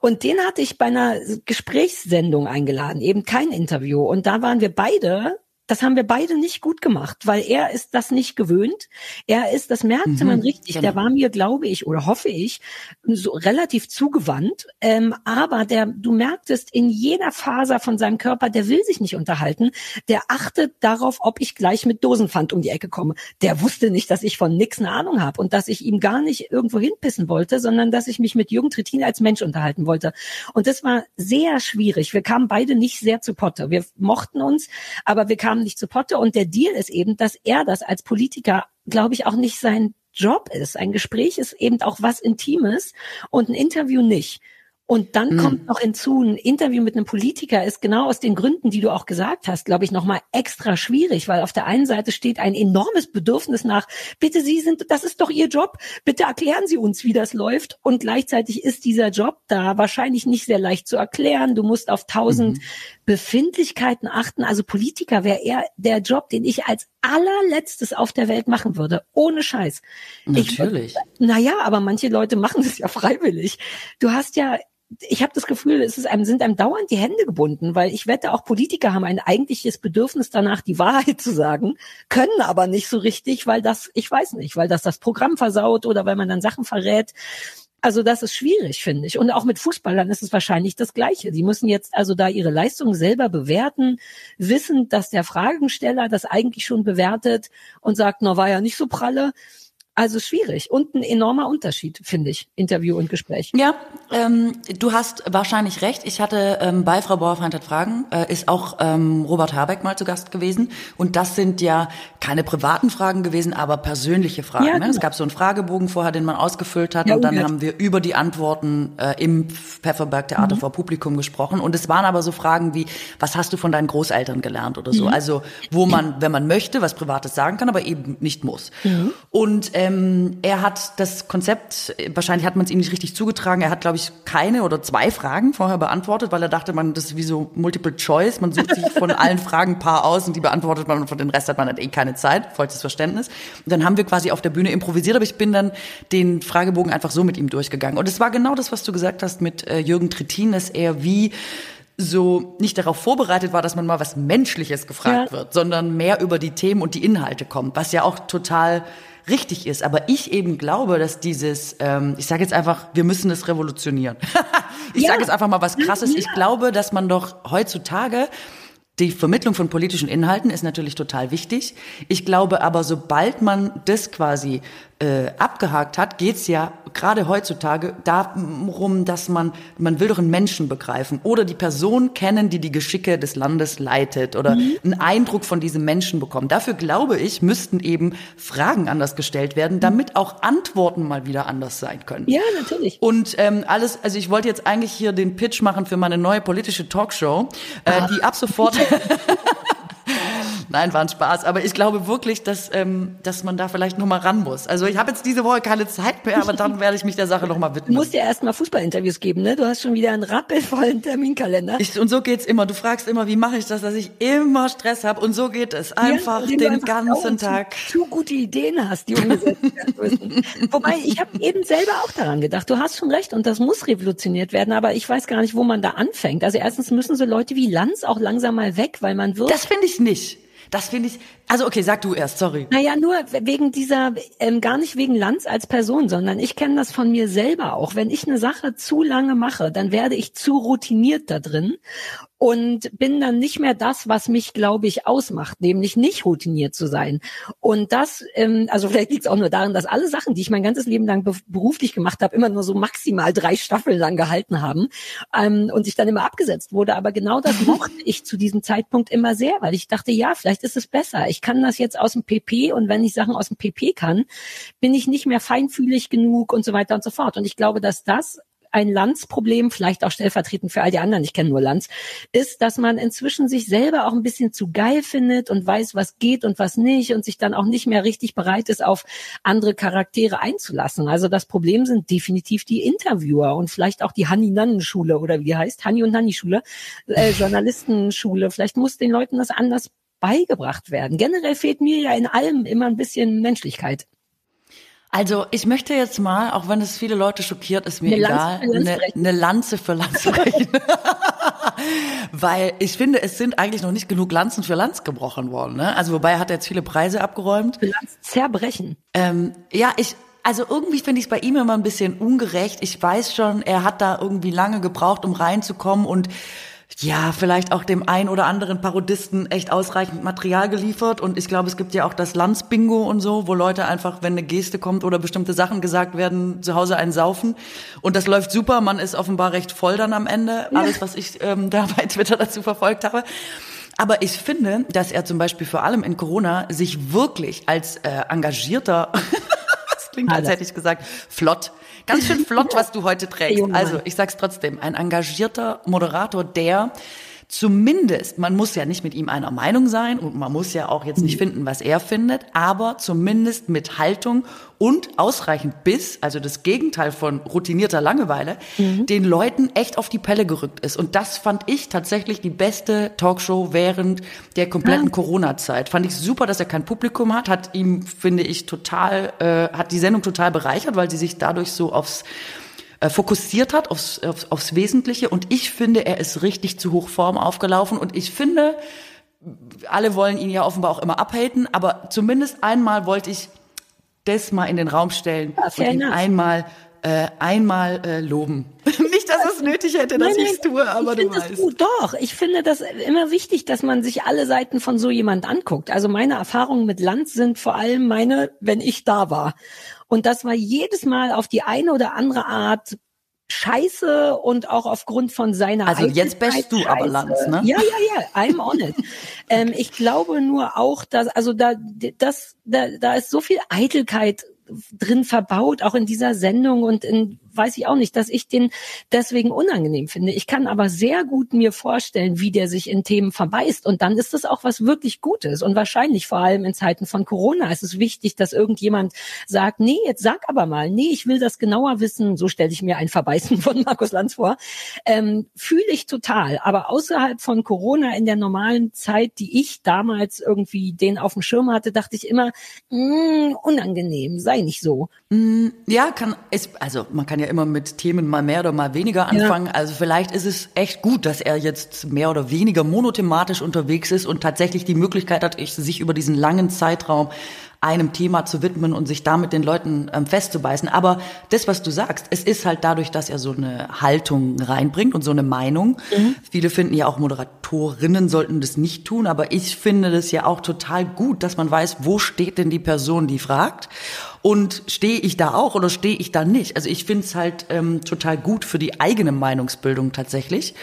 Und den hatte ich bei einer Gesprächssendung eingeladen, eben kein Interview. Und da waren wir beide das haben wir beide nicht gut gemacht, weil er ist das nicht gewöhnt. Er ist, das merkte mhm, man richtig, genau. der war mir, glaube ich, oder hoffe ich, so relativ zugewandt. Ähm, aber der, du merktest in jeder Faser von seinem Körper, der will sich nicht unterhalten. Der achtet darauf, ob ich gleich mit Dosenpfand um die Ecke komme. Der wusste nicht, dass ich von nix eine Ahnung habe und dass ich ihm gar nicht irgendwo hinpissen wollte, sondern dass ich mich mit Jürgen Trittin als Mensch unterhalten wollte. Und das war sehr schwierig. Wir kamen beide nicht sehr zu Potte. Wir mochten uns, aber wir kamen kamen nicht zu Potte. Und der Deal ist eben, dass er das als Politiker, glaube ich, auch nicht sein Job ist. Ein Gespräch ist eben auch was Intimes und ein Interview nicht. Und dann mhm. kommt noch hinzu, ein Interview mit einem Politiker ist genau aus den Gründen, die du auch gesagt hast, glaube ich, nochmal extra schwierig, weil auf der einen Seite steht ein enormes Bedürfnis nach, bitte Sie sind, das ist doch Ihr Job, bitte erklären Sie uns, wie das läuft. Und gleichzeitig ist dieser Job da wahrscheinlich nicht sehr leicht zu erklären. Du musst auf tausend mhm. Befindlichkeiten achten. Also Politiker wäre eher der Job, den ich als allerletztes auf der Welt machen würde. Ohne Scheiß. Natürlich. naja, aber manche Leute machen das ja freiwillig. Du hast ja ich habe das Gefühl, es ist einem, sind einem dauernd die Hände gebunden, weil ich wette, auch Politiker haben ein eigentliches Bedürfnis danach, die Wahrheit zu sagen, können aber nicht so richtig, weil das, ich weiß nicht, weil das das Programm versaut oder weil man dann Sachen verrät. Also das ist schwierig, finde ich. Und auch mit Fußballern ist es wahrscheinlich das Gleiche. Die müssen jetzt also da ihre Leistung selber bewerten, wissen, dass der Fragensteller das eigentlich schon bewertet und sagt, na, war ja nicht so pralle. Also schwierig und ein enormer Unterschied, finde ich, Interview und Gespräch. Ja, ähm, du hast wahrscheinlich recht. Ich hatte ähm, bei Frau Bauerfeind hat Fragen, äh, ist auch ähm, Robert Habeck mal zu Gast gewesen. Und das sind ja keine privaten Fragen gewesen, aber persönliche Fragen. Ja, genau. ne? Es gab so einen Fragebogen vorher, den man ausgefüllt hat. Ja, und dann haben wir über die Antworten äh, im Pfefferberg Theater mhm. vor Publikum gesprochen. Und es waren aber so Fragen wie, was hast du von deinen Großeltern gelernt oder so? Mhm. Also wo man, wenn man möchte, was Privates sagen kann, aber eben nicht muss. Mhm. Und ähm, ähm, er hat das Konzept, wahrscheinlich hat man es ihm nicht richtig zugetragen, er hat, glaube ich, keine oder zwei Fragen vorher beantwortet, weil er dachte, man, das ist wie so Multiple Choice, man sucht sich von allen [LAUGHS] Fragen ein paar aus und die beantwortet man und von den Rest hat man halt eh keine Zeit, vollstes Verständnis. Und dann haben wir quasi auf der Bühne improvisiert, aber ich bin dann den Fragebogen einfach so mit ihm durchgegangen. Und es war genau das, was du gesagt hast mit äh, Jürgen Trittin, dass er wie so nicht darauf vorbereitet war, dass man mal was Menschliches gefragt ja. wird, sondern mehr über die Themen und die Inhalte kommt, was ja auch total richtig ist. Aber ich eben glaube, dass dieses, ähm, ich sage jetzt einfach, wir müssen es revolutionieren. [LAUGHS] ich ja. sage jetzt einfach mal was Krasses. Ich glaube, dass man doch heutzutage die Vermittlung von politischen Inhalten ist natürlich total wichtig. Ich glaube aber, sobald man das quasi äh, abgehakt hat, geht's ja gerade heutzutage darum, dass man, man will doch einen Menschen begreifen oder die Person kennen, die die Geschicke des Landes leitet oder mhm. einen Eindruck von diesem Menschen bekommen. Dafür glaube ich, müssten eben Fragen anders gestellt werden, mhm. damit auch Antworten mal wieder anders sein können. Ja, natürlich. Und ähm, alles, also ich wollte jetzt eigentlich hier den Pitch machen für meine neue politische Talkshow, äh, die ab sofort [LAUGHS] [LAUGHS] Nein, war ein Spaß. Aber ich glaube wirklich, dass, ähm, dass man da vielleicht noch mal ran muss. Also ich habe jetzt diese Woche keine Zeit mehr, aber dann werde ich mich der Sache noch mal widmen. Du musst ja erst mal Fußballinterviews geben, ne? Du hast schon wieder einen rappelvollen Terminkalender. Ich, und so geht's immer. Du fragst immer, wie mache ich das, dass ich immer Stress habe. Und so geht es. Einfach ja, den einfach ganzen Tag. Zu, zu gute Ideen hast, die umgesetzt werden müssen. Wobei, ich habe eben selber auch daran gedacht. Du hast schon recht und das muss revolutioniert werden, aber ich weiß gar nicht, wo man da anfängt. Also erstens müssen so Leute wie Lanz auch langsam mal weg, weil man wird. Das finde ich nicht. Das finde ich. Also okay, sag du erst, sorry. Naja, nur wegen dieser, ähm, gar nicht wegen Lanz als Person, sondern ich kenne das von mir selber auch. Wenn ich eine Sache zu lange mache, dann werde ich zu routiniert da drin und bin dann nicht mehr das, was mich, glaube ich, ausmacht, nämlich nicht routiniert zu sein. Und das, ähm, also vielleicht liegt es auch nur daran, dass alle Sachen, die ich mein ganzes Leben lang beruflich gemacht habe, immer nur so maximal drei Staffeln lang gehalten haben ähm, und ich dann immer abgesetzt wurde. Aber genau das mochte ich zu diesem Zeitpunkt immer sehr, weil ich dachte, ja, vielleicht ist es besser. Ich kann das jetzt aus dem PP und wenn ich Sachen aus dem PP kann, bin ich nicht mehr feinfühlig genug und so weiter und so fort. Und ich glaube, dass das ein Landsproblem, vielleicht auch stellvertretend für all die anderen, ich kenne nur Lanz, ist, dass man inzwischen sich selber auch ein bisschen zu geil findet und weiß, was geht und was nicht und sich dann auch nicht mehr richtig bereit ist, auf andere Charaktere einzulassen. Also das Problem sind definitiv die Interviewer und vielleicht auch die Hanni-Nannen-Schule oder wie heißt, Hanni- und Nanni-Schule, äh, [LAUGHS] Journalistenschule. Vielleicht muss den Leuten das anders beigebracht werden. Generell fehlt mir ja in allem immer ein bisschen Menschlichkeit. Also ich möchte jetzt mal, auch wenn es viele Leute schockiert, ist mir eine egal, eine, eine Lanze für Lanze [LAUGHS] brechen. [LAUGHS] Weil ich finde, es sind eigentlich noch nicht genug Lanzen für Lanz gebrochen worden. Ne? Also wobei er hat jetzt viele Preise abgeräumt. Für Lanz zerbrechen. Ähm, ja, ich, also irgendwie finde ich es bei ihm immer ein bisschen ungerecht. Ich weiß schon, er hat da irgendwie lange gebraucht, um reinzukommen und ja, vielleicht auch dem ein oder anderen Parodisten echt ausreichend Material geliefert. Und ich glaube, es gibt ja auch das Landsbingo und so, wo Leute einfach, wenn eine Geste kommt oder bestimmte Sachen gesagt werden, zu Hause einen saufen. Und das läuft super. Man ist offenbar recht voll dann am Ende. Ja. Alles, was ich ähm, [LAUGHS] da bei Twitter dazu verfolgt habe. Aber ich finde, dass er zum Beispiel vor allem in Corona sich wirklich als äh, engagierter [LAUGHS] klingt, als hätte ich gesagt, flott. Ganz schön flott, was du heute [LAUGHS] trägst. Also, ich sag's trotzdem, ein engagierter Moderator, der zumindest, man muss ja nicht mit ihm einer Meinung sein und man muss ja auch jetzt nicht finden, was er findet, aber zumindest mit Haltung und ausreichend Biss, also das Gegenteil von routinierter Langeweile, mhm. den Leuten echt auf die Pelle gerückt ist. Und das fand ich tatsächlich die beste Talkshow während der kompletten ja. Corona-Zeit. Fand ich super, dass er kein Publikum hat, hat ihm, finde ich, total, äh, hat die Sendung total bereichert, weil sie sich dadurch so aufs äh, fokussiert hat aufs, aufs, aufs Wesentliche. Und ich finde, er ist richtig zu Hochform aufgelaufen. Und ich finde, alle wollen ihn ja offenbar auch immer abhaten, aber zumindest einmal wollte ich das mal in den Raum stellen ja, und ihn einmal äh, einmal äh, loben. [LAUGHS] Nicht, dass es nötig hätte, dass ich es tue, aber ich du weißt. Gut. Doch, ich finde das immer wichtig, dass man sich alle Seiten von so jemand anguckt. Also meine Erfahrungen mit Land sind vor allem meine, wenn ich da war. Und das war jedes Mal auf die eine oder andere Art scheiße und auch aufgrund von seiner Also jetzt bist du aber Lanz, ne? Ja, ja, ja, I'm on it. [LAUGHS] ähm, ich glaube nur auch, dass, also da, das, da, da ist so viel Eitelkeit drin verbaut, auch in dieser Sendung und in weiß ich auch nicht, dass ich den deswegen unangenehm finde. Ich kann aber sehr gut mir vorstellen, wie der sich in Themen verbeißt. Und dann ist das auch was wirklich Gutes. Und wahrscheinlich vor allem in Zeiten von Corona ist es wichtig, dass irgendjemand sagt, nee, jetzt sag aber mal, nee, ich will das genauer wissen. So stelle ich mir ein Verbeißen von Markus Lanz vor. Ähm, Fühle ich total. Aber außerhalb von Corona in der normalen Zeit, die ich damals irgendwie den auf dem Schirm hatte, dachte ich immer, mh, mm, unangenehm, sei nicht so. Mm, ja, kann, ist, also man kann ja immer mit Themen mal mehr oder mal weniger anfangen. Ja. Also vielleicht ist es echt gut, dass er jetzt mehr oder weniger monothematisch unterwegs ist und tatsächlich die Möglichkeit hat, sich über diesen langen Zeitraum einem Thema zu widmen und sich damit den Leuten ähm, festzubeißen. Aber das, was du sagst, es ist halt dadurch, dass er so eine Haltung reinbringt und so eine Meinung. Mhm. Viele finden ja auch Moderatorinnen sollten das nicht tun, aber ich finde das ja auch total gut, dass man weiß, wo steht denn die Person, die fragt. Und stehe ich da auch oder stehe ich da nicht? Also ich finde es halt ähm, total gut für die eigene Meinungsbildung tatsächlich.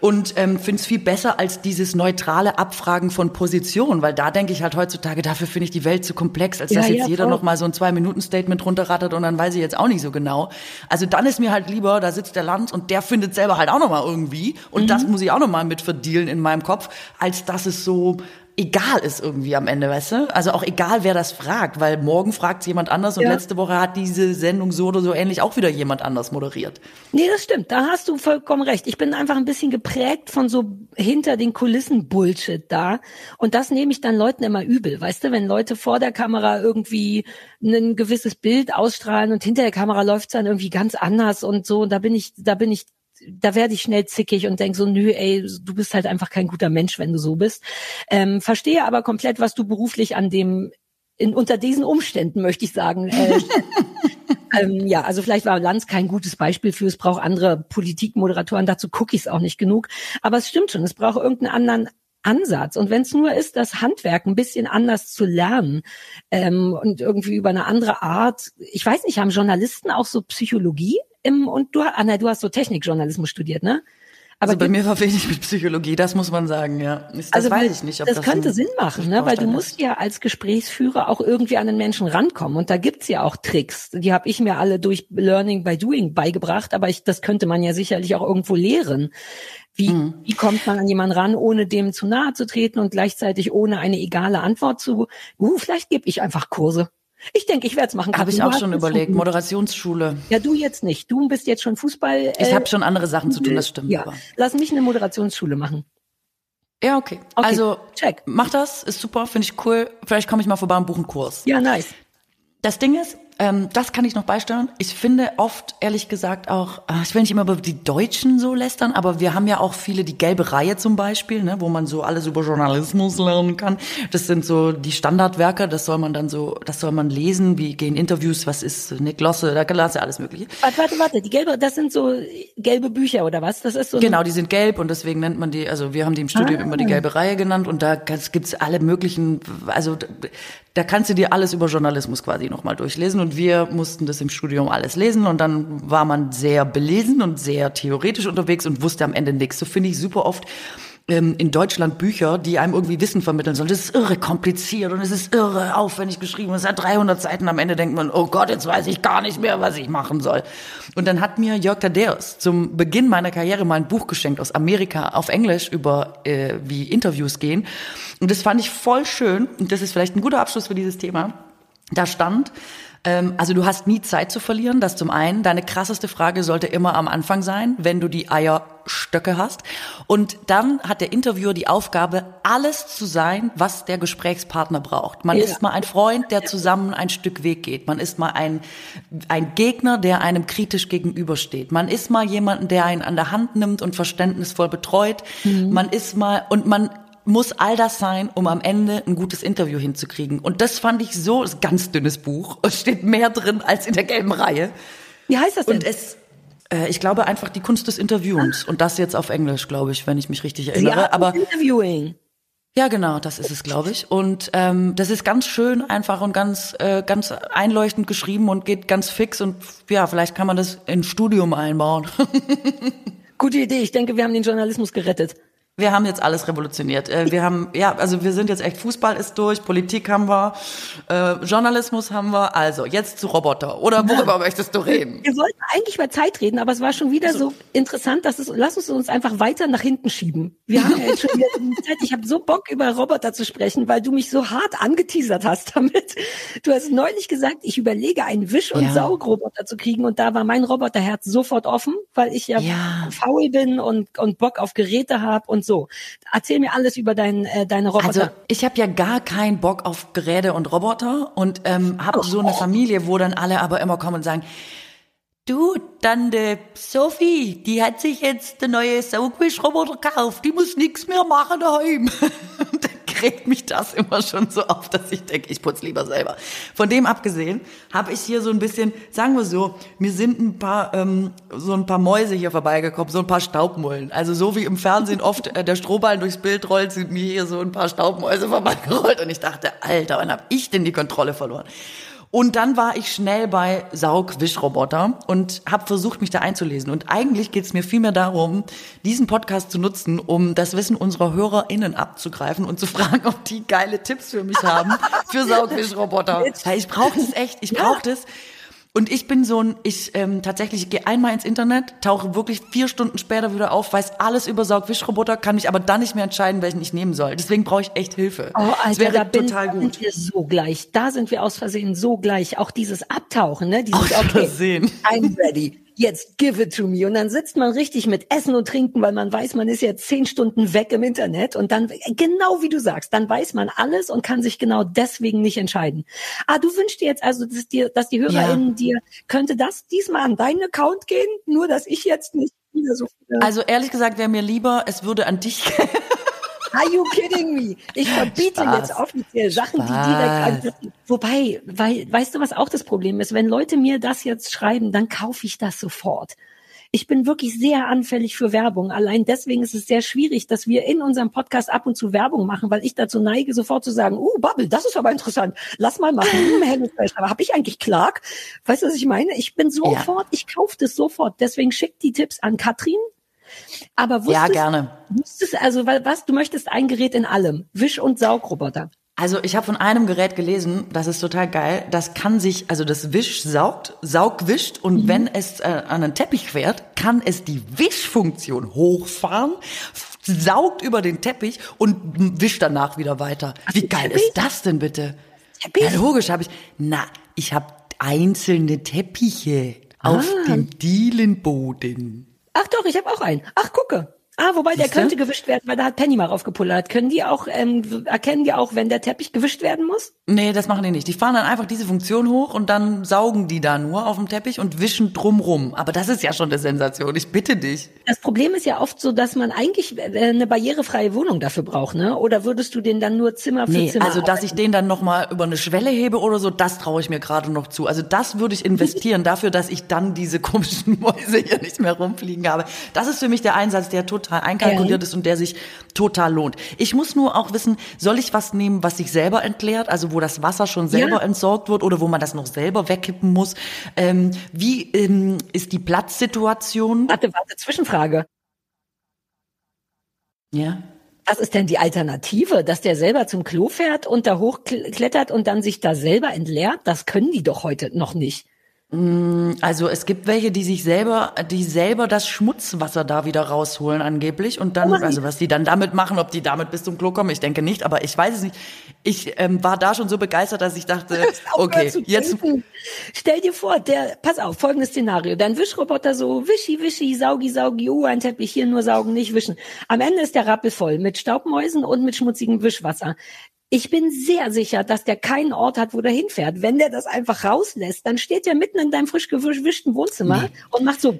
Und ähm, finde es viel besser als dieses neutrale Abfragen von Positionen, weil da denke ich halt heutzutage, dafür finde ich die Welt zu komplex, als ja, dass jetzt ja, jeder noch mal so ein Zwei-Minuten-Statement runterrattert und dann weiß ich jetzt auch nicht so genau. Also dann ist mir halt lieber, da sitzt der Land und der findet selber halt auch noch mal irgendwie und mhm. das muss ich auch noch mal mit verdealen in meinem Kopf, als dass es so egal ist irgendwie am Ende, weißt du? Also auch egal, wer das fragt, weil morgen fragt jemand anders und ja. letzte Woche hat diese Sendung so oder so ähnlich auch wieder jemand anders moderiert. Nee, das stimmt. Da hast du vollkommen recht. Ich bin einfach ein bisschen geprägt von so hinter den Kulissen Bullshit da. Und das nehme ich dann Leuten immer übel. Weißt du, wenn Leute vor der Kamera irgendwie ein gewisses Bild ausstrahlen und hinter der Kamera läuft's dann irgendwie ganz anders und so. Und da bin ich, da bin ich da werde ich schnell zickig und denk so, nö, ey, du bist halt einfach kein guter Mensch, wenn du so bist. Ähm, verstehe aber komplett, was du beruflich an dem, in, unter diesen Umständen möchte ich sagen. Äh, [LAUGHS] ähm, ja, also vielleicht war Lanz kein gutes Beispiel für, es braucht andere Politikmoderatoren, dazu Cookies auch nicht genug. Aber es stimmt schon, es braucht irgendeinen anderen Ansatz. Und wenn es nur ist, das Handwerk ein bisschen anders zu lernen ähm, und irgendwie über eine andere Art, ich weiß nicht, haben Journalisten auch so Psychologie im, und du, Anna, du hast so Technikjournalismus studiert, ne? Aber also bei mir war wenig mit Psychologie, das muss man sagen, ja. Das also weiß ich nicht. Ob das, das könnte Sinn machen, ne? weil du musst ja als Gesprächsführer auch irgendwie an den Menschen rankommen. Und da gibt's ja auch Tricks. Die habe ich mir alle durch Learning by Doing beigebracht, aber ich, das könnte man ja sicherlich auch irgendwo lehren. Wie, mhm. wie kommt man an jemanden ran, ohne dem zu nahe zu treten und gleichzeitig ohne eine egale Antwort zu, uh, vielleicht gebe ich einfach Kurse. Ich denke, ich werde es machen. Habe ich auch schon überlegt. Moderationsschule. Ja, du jetzt nicht. Du bist jetzt schon Fußball. Äh, ich habe schon andere Sachen zu tun, das stimmt. Ja, aber. lass mich eine Moderationsschule machen. Ja, okay. okay. Also, check. Mach das, ist super, finde ich cool. Vielleicht komme ich mal vorbei und buche einen Kurs. Ja, nice. Das Ding ist, ähm, das kann ich noch beisteuern. Ich finde oft, ehrlich gesagt, auch, ah, ich will nicht immer über die Deutschen so lästern, aber wir haben ja auch viele, die gelbe Reihe zum Beispiel, ne, wo man so alles über Journalismus lernen kann. Das sind so die Standardwerke, das soll man dann so, das soll man lesen, wie gehen Interviews, was ist eine Glosse, da kannst du alles mögliche. Warte, warte, warte, die gelbe, das sind so gelbe Bücher oder was? Das ist so. Genau, die sind gelb und deswegen nennt man die, also wir haben die im Studium ah. immer die gelbe Reihe genannt und da gibt's alle möglichen, also da kannst du dir alles über Journalismus quasi nochmal durchlesen und wir mussten das im Studium alles lesen und dann war man sehr belesen und sehr theoretisch unterwegs und wusste am Ende nichts. So finde ich super oft ähm, in Deutschland Bücher, die einem irgendwie Wissen vermitteln sollen. Das ist irre kompliziert und es ist irre aufwendig geschrieben. Es hat 300 Seiten. Am Ende denkt man, oh Gott, jetzt weiß ich gar nicht mehr, was ich machen soll. Und dann hat mir Jörg Tadeus zum Beginn meiner Karriere mal ein Buch geschenkt aus Amerika auf Englisch über äh, wie Interviews gehen. Und das fand ich voll schön. Und das ist vielleicht ein guter Abschluss für dieses Thema. Da stand, ähm, also du hast nie Zeit zu verlieren, das zum einen. Deine krasseste Frage sollte immer am Anfang sein, wenn du die Eierstöcke hast. Und dann hat der Interviewer die Aufgabe, alles zu sein, was der Gesprächspartner braucht. Man ja. ist mal ein Freund, der zusammen ein Stück Weg geht. Man ist mal ein, ein Gegner, der einem kritisch gegenübersteht. Man ist mal jemanden, der einen an der Hand nimmt und verständnisvoll betreut. Mhm. Man ist mal, und man muss all das sein, um am Ende ein gutes Interview hinzukriegen. Und das fand ich so, ist ein ganz dünnes Buch. Es steht mehr drin als in der gelben Reihe. Wie heißt das denn? Und es, äh, ich glaube einfach die Kunst des Interviewens. Und das jetzt auf Englisch, glaube ich, wenn ich mich richtig erinnere. Ja, Aber Interviewing. Ja, genau, das ist es, glaube ich. Und ähm, das ist ganz schön einfach und ganz, äh, ganz einleuchtend geschrieben und geht ganz fix. Und ja, vielleicht kann man das in Studium einbauen. [LAUGHS] Gute Idee. Ich denke, wir haben den Journalismus gerettet. Wir haben jetzt alles revolutioniert. Äh, wir haben, ja, also wir sind jetzt echt, Fußball ist durch, Politik haben wir, äh, Journalismus haben wir, also jetzt zu Roboter. Oder worüber ja. [LAUGHS] möchtest du reden? Wir wollten eigentlich über Zeit reden, aber es war schon wieder also, so interessant, dass es, lass uns uns einfach weiter nach hinten schieben. Wir haben ja jetzt schon wieder Zeit. Ich habe so Bock, über Roboter zu sprechen, weil du mich so hart angeteasert hast damit. Du hast neulich gesagt, ich überlege, einen Wisch- und ja. Saugroboter zu kriegen und da war mein Roboterherz sofort offen, weil ich ja, ja. faul bin und, und Bock auf Geräte habe und so. Erzähl mir alles über dein, äh, deine Roboter. Also ich habe ja gar keinen Bock auf Geräte und Roboter und ähm, habe oh. so eine Familie, wo dann alle aber immer kommen und sagen, Du, Tante Sophie, die hat sich jetzt der neue Saugwischroboter gekauft. Die muss nichts mehr machen daheim. [LAUGHS] regt mich das immer schon so auf, dass ich denke, ich putze lieber selber. Von dem abgesehen habe ich hier so ein bisschen, sagen wir so, mir sind ein paar ähm, so ein paar Mäuse hier vorbeigekommen, so ein paar Staubmullen. Also so wie im Fernsehen oft äh, der Strohballen durchs Bild rollt, sind mir hier so ein paar Staubmäuse vorbeigerollt und ich dachte, Alter, wann habe ich denn die Kontrolle verloren? Und dann war ich schnell bei Saugwischroboter und habe versucht, mich da einzulesen. Und eigentlich geht es mir vielmehr darum, diesen Podcast zu nutzen, um das Wissen unserer HörerInnen abzugreifen und zu [LAUGHS] fragen, ob die geile Tipps für mich haben für Saugwischroboter. Weil ich brauche das echt, ich brauche das. Und ich bin so ein, ich ähm, tatsächlich ich gehe einmal ins Internet, tauche wirklich vier Stunden später wieder auf, weiß alles über Saugwischroboter, kann mich aber dann nicht mehr entscheiden, welchen ich nehmen soll. Deswegen brauche ich echt Hilfe. Oh, Alter, das wäre da bin, total gut. sind wir so gleich. Da sind wir aus Versehen so gleich. Auch dieses Abtauchen, ne? Dieses, aus Versehen. Okay, I'm ready jetzt give it to me. Und dann sitzt man richtig mit Essen und Trinken, weil man weiß, man ist jetzt zehn Stunden weg im Internet. Und dann, genau wie du sagst, dann weiß man alles und kann sich genau deswegen nicht entscheiden. Ah, du wünschst dir jetzt also, dass, dir, dass die HörerInnen ja. dir, könnte das diesmal an deinen Account gehen? Nur, dass ich jetzt nicht wieder so viele. Also ehrlich gesagt wäre mir lieber, es würde an dich [LAUGHS] gehen. Are you kidding me? Ich verbiete Spaß. jetzt offiziell Sachen, Spaß. die direkt an. Wobei, weil, weißt du, was auch das Problem ist? Wenn Leute mir das jetzt schreiben, dann kaufe ich das sofort. Ich bin wirklich sehr anfällig für Werbung. Allein deswegen ist es sehr schwierig, dass wir in unserem Podcast ab und zu Werbung machen, weil ich dazu neige, sofort zu sagen, oh, Bubble, das ist aber interessant. Lass mal machen. Hm, aber habe ich eigentlich Clark? Weißt du, was ich meine? Ich bin sofort, ja. ich kaufe das sofort. Deswegen schickt die Tipps an Katrin, aber wusstest, ja, gerne. Wusstest, also was, du möchtest ein Gerät in allem. Wisch- und Saugroboter. Also ich habe von einem Gerät gelesen, das ist total geil. Das kann sich, also das Wisch saugt, saugwischt und mhm. wenn es äh, an einen Teppich fährt, kann es die Wischfunktion hochfahren, saugt über den Teppich und wischt danach wieder weiter. Ach, Wie geil Teppich? ist das denn bitte? Teppich? Ja, logisch habe ich. Na, ich habe einzelne Teppiche ah. auf dem Dielenboden. Ach doch, ich habe auch einen. Ach, gucke. Ah, wobei der könnte gewischt werden, weil da hat Penny mal raufgepullert. Können die auch, ähm, erkennen die auch, wenn der Teppich gewischt werden muss? Nee, das machen die nicht. Die fahren dann einfach diese Funktion hoch und dann saugen die da nur auf dem Teppich und wischen drumrum. Aber das ist ja schon eine Sensation. Ich bitte dich. Das Problem ist ja oft so, dass man eigentlich äh, eine barrierefreie Wohnung dafür braucht, ne? Oder würdest du den dann nur Zimmer für nee, Zimmer? Also, dass ich den dann nochmal über eine Schwelle hebe oder so, das traue ich mir gerade noch zu. Also, das würde ich investieren [LAUGHS] dafür, dass ich dann diese komischen Mäuse hier nicht mehr rumfliegen habe. Das ist für mich der Einsatz, der total einkalkuliert ja. ist und der sich total lohnt. Ich muss nur auch wissen, soll ich was nehmen, was sich selber entleert, also wo das Wasser schon selber ja. entsorgt wird oder wo man das noch selber wegkippen muss? Ähm, wie ähm, ist die Platzsituation? Warte, warte, Zwischenfrage. Ja. Was ist denn die Alternative, dass der selber zum Klo fährt und da hochklettert und dann sich da selber entleert? Das können die doch heute noch nicht. Mm, also es gibt welche, die sich selber, die selber das Schmutzwasser da wieder rausholen angeblich und dann, also was die dann damit machen, ob die damit bis zum Klo kommen, ich denke nicht, aber ich weiß es nicht. Ich ähm, war da schon so begeistert, dass ich dachte, [LAUGHS] okay, jetzt. Stell dir vor, der, pass auf, folgendes Szenario, dein Wischroboter so wischi, wischi, saugi, saugi, uh, ein Teppich hier nur saugen, nicht wischen. Am Ende ist der Rappel voll mit Staubmäusen und mit schmutzigem Wischwasser. Ich bin sehr sicher, dass der keinen Ort hat, wo der hinfährt. Wenn der das einfach rauslässt, dann steht er mitten in deinem frisch gewischten Wohnzimmer nee. und macht so.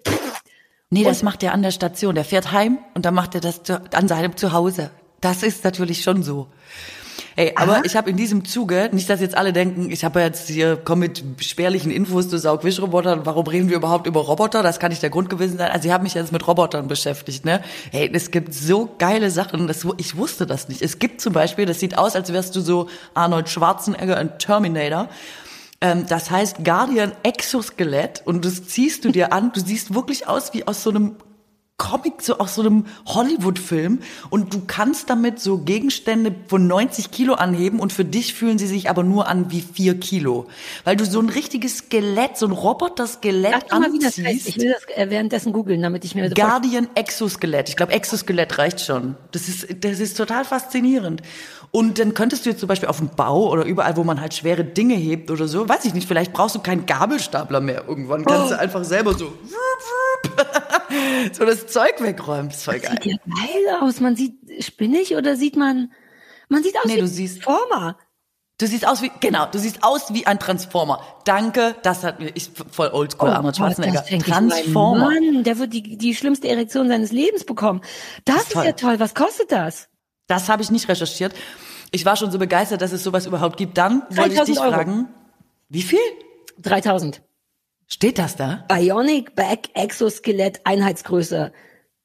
Nee, das macht er an der Station. Der fährt heim und dann macht er das an seinem Zuhause. Das ist natürlich schon so. Ey, aber Aha. ich habe in diesem Zuge, nicht, dass jetzt alle denken, ich habe jetzt hier, komm mit spärlichen Infos zu Saugwischrobotern, warum reden wir überhaupt über Roboter? Das kann nicht der Grund gewesen sein. Also ich habe mich jetzt mit Robotern beschäftigt, ne? Hey, es gibt so geile Sachen, das, ich wusste das nicht. Es gibt zum Beispiel, das sieht aus, als wärst du so Arnold Schwarzenegger in Terminator. Ähm, das heißt Guardian Exoskelett und das ziehst du dir an. Du siehst wirklich aus wie aus so einem Comic, so aus so einem Hollywood-Film und du kannst damit so Gegenstände von 90 Kilo anheben und für dich fühlen sie sich aber nur an wie vier Kilo. Weil du so ein richtiges Skelett, so ein Roboter-Skelett anziehst. Mal, Ich will das äh, währenddessen googeln, damit ich mir... Guardian Exoskelett. Ich glaube, Exoskelett reicht schon. Das ist, das ist total faszinierend. Und dann könntest du jetzt zum Beispiel auf dem Bau oder überall, wo man halt schwere Dinge hebt oder so, weiß ich nicht, vielleicht brauchst du keinen Gabelstapler mehr irgendwann. Kannst oh. du einfach selber so... so das Zeug wegräumen. Das voll geil. Sieht ja geil aus. Man sieht spinnig oder sieht man, man sieht aus nee, wie ein Transformer. Du siehst aus wie, genau, du siehst aus wie ein Transformer. Danke, das hat mir, ich voll oldschool, oh, Arnold Schwarzenegger. Transformer. Mann, der wird die, die schlimmste Erektion seines Lebens bekommen. Das, das ist, ist ja toll. Was kostet das? Das habe ich nicht recherchiert. Ich war schon so begeistert, dass es sowas überhaupt gibt. Dann wollte ich dich Euro. fragen, wie viel? 3000. Steht das da? Bionic Back Exoskelett Einheitsgröße.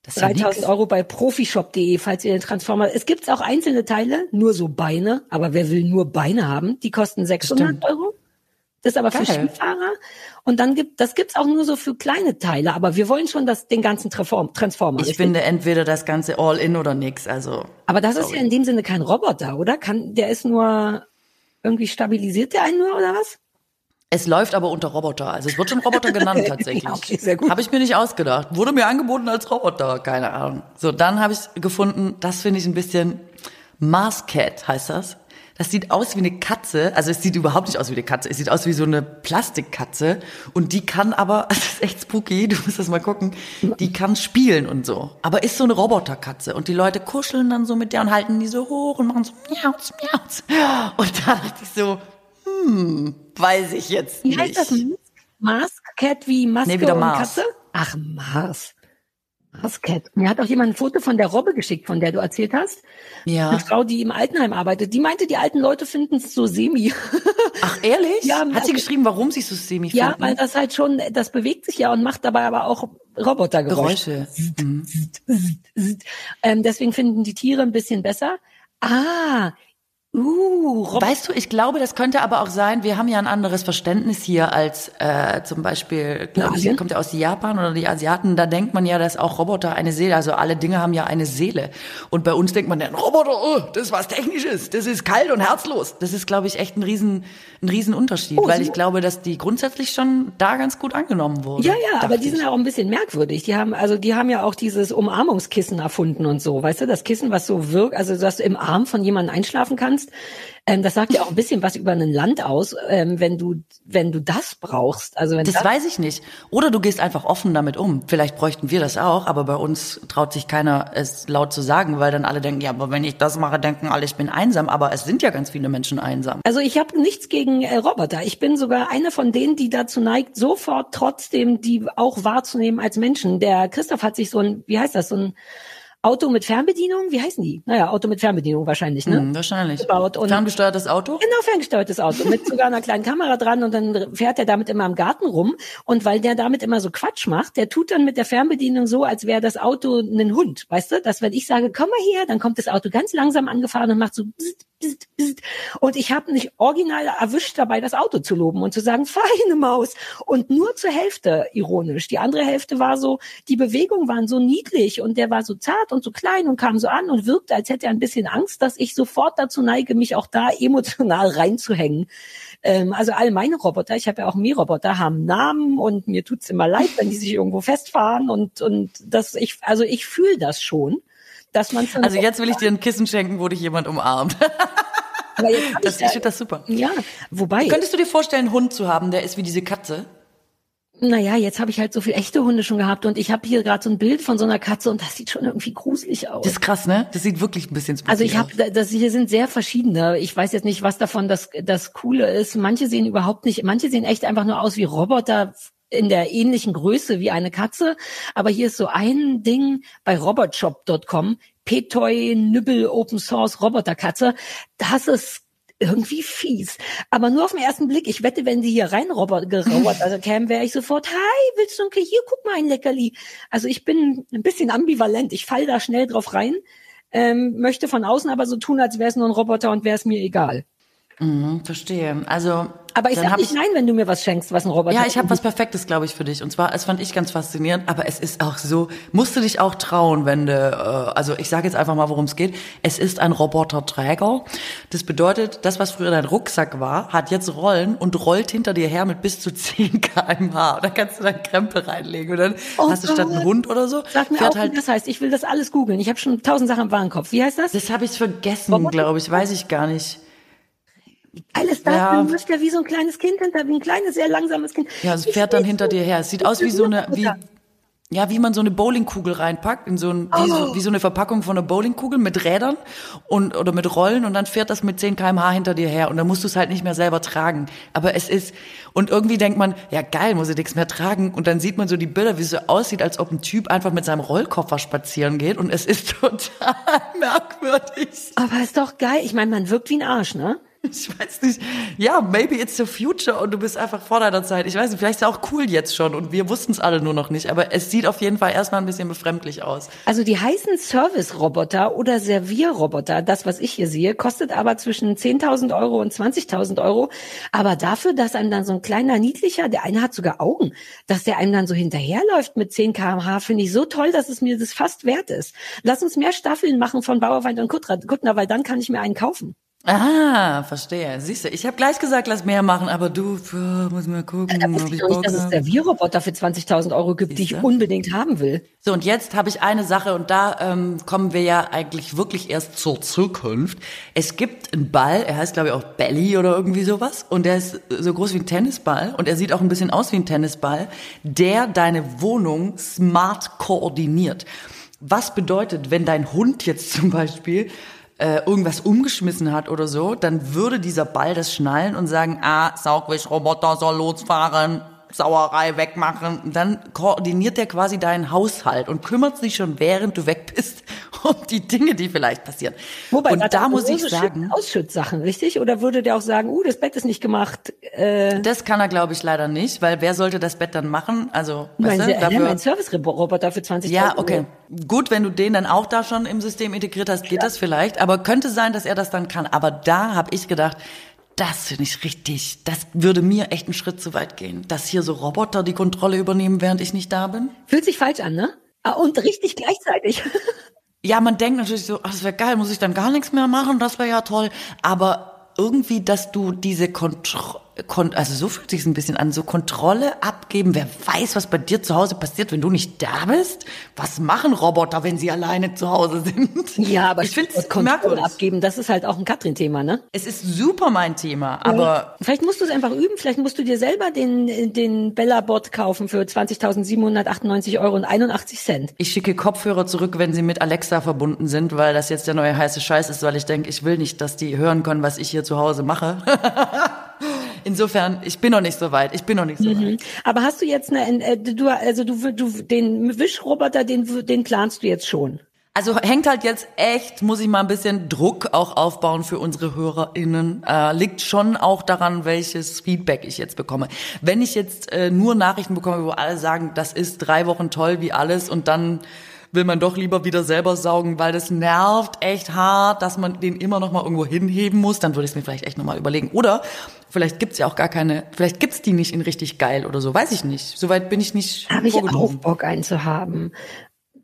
Das 3000 Euro bei profishop.de, falls ihr den Transformer. Es gibt auch einzelne Teile, nur so Beine, aber wer will nur Beine haben? Die kosten 600 Stimmt. Euro. Das ist aber Geil. für Skifahrer. Und dann gibt, das gibt's auch nur so für kleine Teile. Aber wir wollen schon das, den ganzen Transformer. Ich finde entweder das ganze all in oder nix, also. Aber das sorry. ist ja in dem Sinne kein Roboter, oder? Kann, der ist nur, irgendwie stabilisiert der einen nur, oder was? Es läuft aber unter Roboter. Also es wird schon Roboter [LAUGHS] genannt tatsächlich. ja, okay, sehr gut. Habe ich mir nicht ausgedacht. Wurde mir angeboten als Roboter, keine Ahnung. So, dann habe ich gefunden, das finde ich ein bisschen Mars Cat heißt das. Das sieht aus wie eine Katze. Also es sieht überhaupt nicht aus wie eine Katze. Es sieht aus wie so eine Plastikkatze. Und die kann aber, [LAUGHS] das ist echt spooky, du musst das mal gucken, die kann spielen und so. Aber ist so eine Roboterkatze. Und die Leute kuscheln dann so mit der und halten die so hoch und machen so miauz, miauz. Und da dachte ich so, hm, weiß ich jetzt nicht. Wie heißt das? Mask Cat wie Maske nee, wieder Mars. und Katze? Ach, Mars. Mars Cat. Mir hat auch jemand ein Foto von der Robbe geschickt, von der du erzählt hast. Ja. Eine Frau, die im Altenheim arbeitet. Die meinte, die alten Leute finden es so semi. [LAUGHS] Ach, ehrlich? Ja. Hat sie geschrieben, warum sie so semi finden? Ja, weil das halt schon, das bewegt sich ja und macht dabei aber auch Robotergeräusche. Geräusche. Mhm. ähm, deswegen finden die Tiere ein bisschen besser. Ah, Uh, Rob weißt du, ich glaube, das könnte aber auch sein, wir haben ja ein anderes Verständnis hier als äh, zum Beispiel, glaube ich, kommt ja aus Japan oder die Asiaten, da denkt man ja, dass auch Roboter eine Seele, also alle Dinge haben ja eine Seele. Und bei uns denkt man, ein Roboter, oh, das ist was Technisches, das ist kalt und herzlos. Das ist, glaube ich, echt ein riesen, ein riesen Unterschied, oh, weil ich glaube, dass die grundsätzlich schon da ganz gut angenommen wurden. Ja, ja, aber die sind ja auch ein bisschen merkwürdig. Die haben, also die haben ja auch dieses Umarmungskissen erfunden und so, weißt du, das Kissen, was so wirkt, also dass du im Arm von jemandem einschlafen kannst, kannst. Ähm, das sagt ja auch ein bisschen was über ein Land aus, ähm, wenn du wenn du das brauchst. Also wenn das, das weiß ich nicht. Oder du gehst einfach offen damit um. Vielleicht bräuchten wir das auch, aber bei uns traut sich keiner es laut zu sagen, weil dann alle denken, ja, aber wenn ich das mache, denken alle, ich bin einsam. Aber es sind ja ganz viele Menschen einsam. Also ich habe nichts gegen äh, Roboter. Ich bin sogar eine von denen, die dazu neigt, sofort trotzdem die auch wahrzunehmen als Menschen. Der Christoph hat sich so ein, wie heißt das, so ein Auto mit Fernbedienung, wie heißen die? Naja, Auto mit Fernbedienung wahrscheinlich, ne? Hm, wahrscheinlich. Gebaut. Und ferngesteuertes Auto? Genau, ferngesteuertes Auto. mit sogar einer kleinen Kamera dran und dann fährt er damit immer im Garten rum. Und weil der damit immer so Quatsch macht, der tut dann mit der Fernbedienung so, als wäre das Auto ein Hund, weißt du? Dass wenn ich sage, komm mal her, dann kommt das Auto ganz langsam angefahren und macht so Und ich habe mich original erwischt dabei, das Auto zu loben und zu sagen, feine Maus. Und nur zur Hälfte ironisch. Die andere Hälfte war so, die Bewegungen waren so niedlich und der war so zart und so klein und kam so an und wirkte, als hätte er ein bisschen Angst, dass ich sofort dazu neige, mich auch da emotional [LAUGHS] reinzuhängen. Ähm, also all meine Roboter, ich habe ja auch Mähroboter, haben Namen und mir tut's immer leid, wenn die sich irgendwo festfahren und und das ich also ich fühle das schon, dass man Also jetzt will ich dir ein Kissen schenken, wo dich jemand umarmt. [LAUGHS] Das, ich, ich finde das super. Ja, wobei. Könntest du dir vorstellen, einen Hund zu haben, der ist wie diese Katze? Naja, jetzt habe ich halt so viel echte Hunde schon gehabt und ich habe hier gerade so ein Bild von so einer Katze und das sieht schon irgendwie gruselig aus. Das ist krass, ne? Das sieht wirklich ein bisschen Also ich habe, das hier sind sehr verschiedene. Ich weiß jetzt nicht, was davon das das Coole ist. Manche sehen überhaupt nicht, manche sehen echt einfach nur aus wie Roboter in der ähnlichen Größe wie eine Katze. Aber hier ist so ein Ding bei robotshop.com, Petoy Nübbel Open Source Roboterkatze. Das ist irgendwie fies. Aber nur auf den ersten Blick. Ich wette, wenn sie hier rein gerauert [LAUGHS] also kämen, wäre ich sofort, hi, willst du ein hier, guck mal ein Leckerli. Also ich bin ein bisschen ambivalent. Ich fall da schnell drauf rein, ähm, möchte von außen aber so tun, als wäre es nur ein Roboter und wäre es mir egal. Mhm, verstehe. Also aber ich sag nicht nein, wenn du mir was schenkst, was ein Roboter Ja, ich habe was Perfektes, glaube ich, für dich. Und zwar, es fand ich ganz faszinierend, aber es ist auch so, musst du dich auch trauen, wenn du, äh, also ich sage jetzt einfach mal, worum es geht. Es ist ein Roboterträger. Das bedeutet, das, was früher dein Rucksack war, hat jetzt Rollen und rollt hinter dir her mit bis zu [LAUGHS] 10 kmh. Da kannst du dann Krempel reinlegen und dann oh hast du statt einen Hund oder so. Sag mir auch, halt, das heißt, ich will das alles googeln. Ich habe schon tausend Sachen im Warenkopf. Wie heißt das? Das habe ich vergessen, glaube ich, weiß ich gar nicht. Alles das, ja. du wirst ja wie so ein kleines Kind hinter, wie ein kleines, sehr langsames Kind. Ja, es fährt dann hinter dir her. Es sieht aus wie so eine, wie, ja, wie man so eine Bowlingkugel reinpackt, in so ein, oh. wie, so, oh. wie so eine Verpackung von einer Bowlingkugel mit Rädern und, oder mit Rollen und dann fährt das mit 10 kmh hinter dir her und dann musst du es halt nicht mehr selber tragen. Aber es ist, und irgendwie denkt man, ja geil, muss ich nichts mehr tragen und dann sieht man so die Bilder, wie es so aussieht, als ob ein Typ einfach mit seinem Rollkoffer spazieren geht und es ist [LAUGHS] total merkwürdig. Aber ist doch geil. Ich meine, man wirkt wie ein Arsch, ne? [LAUGHS] Ich weiß nicht. Ja, maybe it's the future und du bist einfach vor deiner Zeit. Ich weiß nicht, vielleicht ist es auch cool jetzt schon und wir wussten es alle nur noch nicht. Aber es sieht auf jeden Fall erstmal ein bisschen befremdlich aus. Also die heißen Service-Roboter oder Servierroboter, das was ich hier sehe, kostet aber zwischen 10.000 Euro und 20.000 Euro. Aber dafür, dass einem dann so ein kleiner niedlicher, der eine hat sogar Augen, dass der einem dann so hinterherläuft mit 10 kmh, finde ich so toll, dass es mir das fast wert ist. Lass uns mehr Staffeln machen von Bauerwein und Kuttner, weil dann kann ich mir einen kaufen. Ah, verstehe. Siehst du, ich habe gleich gesagt, lass mehr machen, aber du, pf, muss mal gucken. Da wusste ich nicht, dass es Servierroboter für 20.000 Euro gibt, die ich unbedingt haben will. So, und jetzt habe ich eine Sache und da ähm, kommen wir ja eigentlich wirklich erst zur Zukunft. Es gibt einen Ball, er heißt glaube ich auch Belly oder irgendwie sowas und der ist so groß wie ein Tennisball und er sieht auch ein bisschen aus wie ein Tennisball, der deine Wohnung smart koordiniert. Was bedeutet, wenn dein Hund jetzt zum Beispiel äh, irgendwas umgeschmissen hat oder so, dann würde dieser Ball das schnallen und sagen, ah, Saugwischroboter soll losfahren, Sauerei wegmachen. Dann koordiniert der quasi deinen Haushalt und kümmert sich schon, während du weg bist, [LAUGHS] um die Dinge, die vielleicht passieren. Wobei, und da muss ich sagen, Ausschutzsachen, richtig? Oder würde der auch sagen, uh, das Bett ist nicht gemacht? Äh das kann er, glaube ich, leider nicht, weil wer sollte das Bett dann machen? Also, mein, weißt du, dafür ein Service-Roboter für 20 Ja, okay. Gut, wenn du den dann auch da schon im System integriert hast, geht ja. das vielleicht. Aber könnte sein, dass er das dann kann. Aber da habe ich gedacht, das finde ich richtig. Das würde mir echt einen Schritt zu weit gehen. Dass hier so Roboter die Kontrolle übernehmen, während ich nicht da bin. Fühlt sich falsch an, ne? Ah, und richtig gleichzeitig. [LAUGHS] Ja, man denkt natürlich so, ach, das wäre geil, muss ich dann gar nichts mehr machen, das wäre ja toll. Aber irgendwie, dass du diese Kontrolle also so fühlt sich ein bisschen an, so Kontrolle abgeben. Wer weiß, was bei dir zu Hause passiert, wenn du nicht da bist? Was machen Roboter, wenn sie alleine zu Hause sind? Ja, aber ich finde Kontrolle abgeben, das ist halt auch ein Katrin-Thema, ne? Es ist super mein Thema, aber ja. vielleicht musst du es einfach üben. Vielleicht musst du dir selber den den Bella-Bot kaufen für 20.798 Euro und 81 Cent. Ich schicke Kopfhörer zurück, wenn sie mit Alexa verbunden sind, weil das jetzt der neue heiße Scheiß ist, weil ich denke, ich will nicht, dass die hören können, was ich hier zu Hause mache. [LAUGHS] Insofern, ich bin noch nicht so weit. Ich bin noch nicht so mhm. weit. Aber hast du jetzt eine, äh, du, also du, du, den Wischroboter, den, den planst du jetzt schon? Also hängt halt jetzt echt, muss ich mal ein bisschen Druck auch aufbauen für unsere HörerInnen. Äh, liegt schon auch daran, welches Feedback ich jetzt bekomme. Wenn ich jetzt äh, nur Nachrichten bekomme, wo alle sagen, das ist drei Wochen toll wie alles und dann will man doch lieber wieder selber saugen, weil das nervt echt hart, dass man den immer noch mal irgendwo hinheben muss, dann würde ich es mir vielleicht echt noch mal überlegen. Oder vielleicht gibt's ja auch gar keine, vielleicht gibt's die nicht in richtig geil oder so, weiß ich nicht. Soweit bin ich nicht Habe ich auch Bock einzuhaben.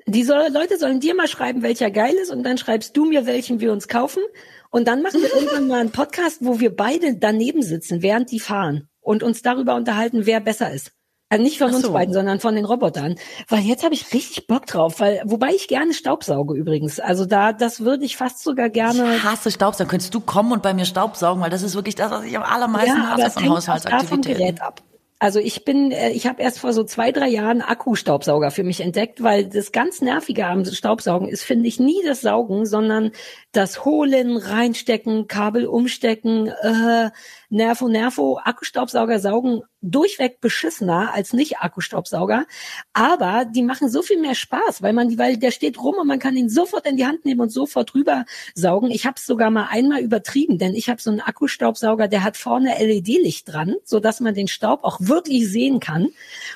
Die soll, Leute sollen dir mal schreiben, welcher geil ist und dann schreibst du mir, welchen wir uns kaufen und dann machen wir [LAUGHS] irgendwann mal einen Podcast, wo wir beide daneben sitzen, während die fahren und uns darüber unterhalten, wer besser ist. Also nicht von so. uns beiden, sondern von den Robotern. Weil jetzt habe ich richtig Bock drauf, weil wobei ich gerne Staubsauge übrigens. Also da das würde ich fast sogar gerne. Ich hasse Staubsaugen. Könntest du kommen und bei mir Staubsaugen, weil das ist wirklich das, was ich am allermeisten ja, hasse von Haushaltsaktivitäten. Gerät ab. Also ich bin, äh, ich habe erst vor so zwei, drei Jahren Akkustaubsauger für mich entdeckt, weil das ganz Nervige am Staubsaugen ist, finde ich, nie das Saugen, sondern das Holen, Reinstecken, Kabel umstecken, äh, Nervo Nervo, Akkustaubsauger saugen durchweg beschissener als nicht Akkustaubsauger, aber die machen so viel mehr Spaß, weil man weil der steht rum und man kann ihn sofort in die Hand nehmen und sofort rüber saugen. Ich habe es sogar mal einmal übertrieben, denn ich habe so einen Akkustaubsauger, der hat vorne LED-Licht dran, so dass man den Staub auch wirklich sehen kann.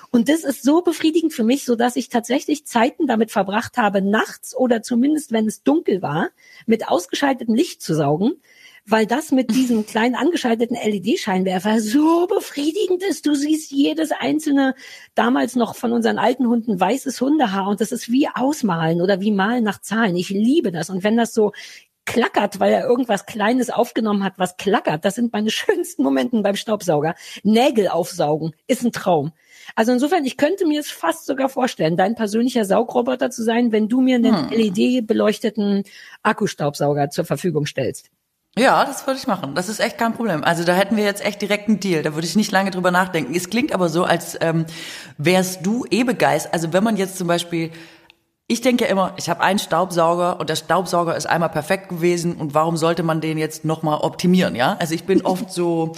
Und das ist so befriedigend für mich, so dass ich tatsächlich Zeiten damit verbracht habe, nachts oder zumindest wenn es dunkel war, mit ausgeschaltetem Licht zu saugen weil das mit diesem [LAUGHS] kleinen angeschalteten LED-Scheinwerfer so befriedigend ist. Du siehst jedes einzelne, damals noch von unseren alten Hunden, weißes Hundehaar und das ist wie Ausmalen oder wie Malen nach Zahlen. Ich liebe das. Und wenn das so klackert, weil er irgendwas Kleines aufgenommen hat, was klackert, das sind meine [LAUGHS] schönsten Momente beim Staubsauger. Nägel aufsaugen ist ein Traum. Also insofern, ich könnte mir es fast sogar vorstellen, dein persönlicher Saugroboter zu sein, wenn du mir einen hm. LED-beleuchteten Akkustaubsauger zur Verfügung stellst. Ja, das würde ich machen. Das ist echt kein Problem. Also da hätten wir jetzt echt direkt einen Deal. Da würde ich nicht lange drüber nachdenken. Es klingt aber so, als ähm, wärst du eh begeistert. Also wenn man jetzt zum Beispiel ich denke immer, ich habe einen Staubsauger und der Staubsauger ist einmal perfekt gewesen und warum sollte man den jetzt nochmal optimieren, ja? Also ich bin [LAUGHS] oft so,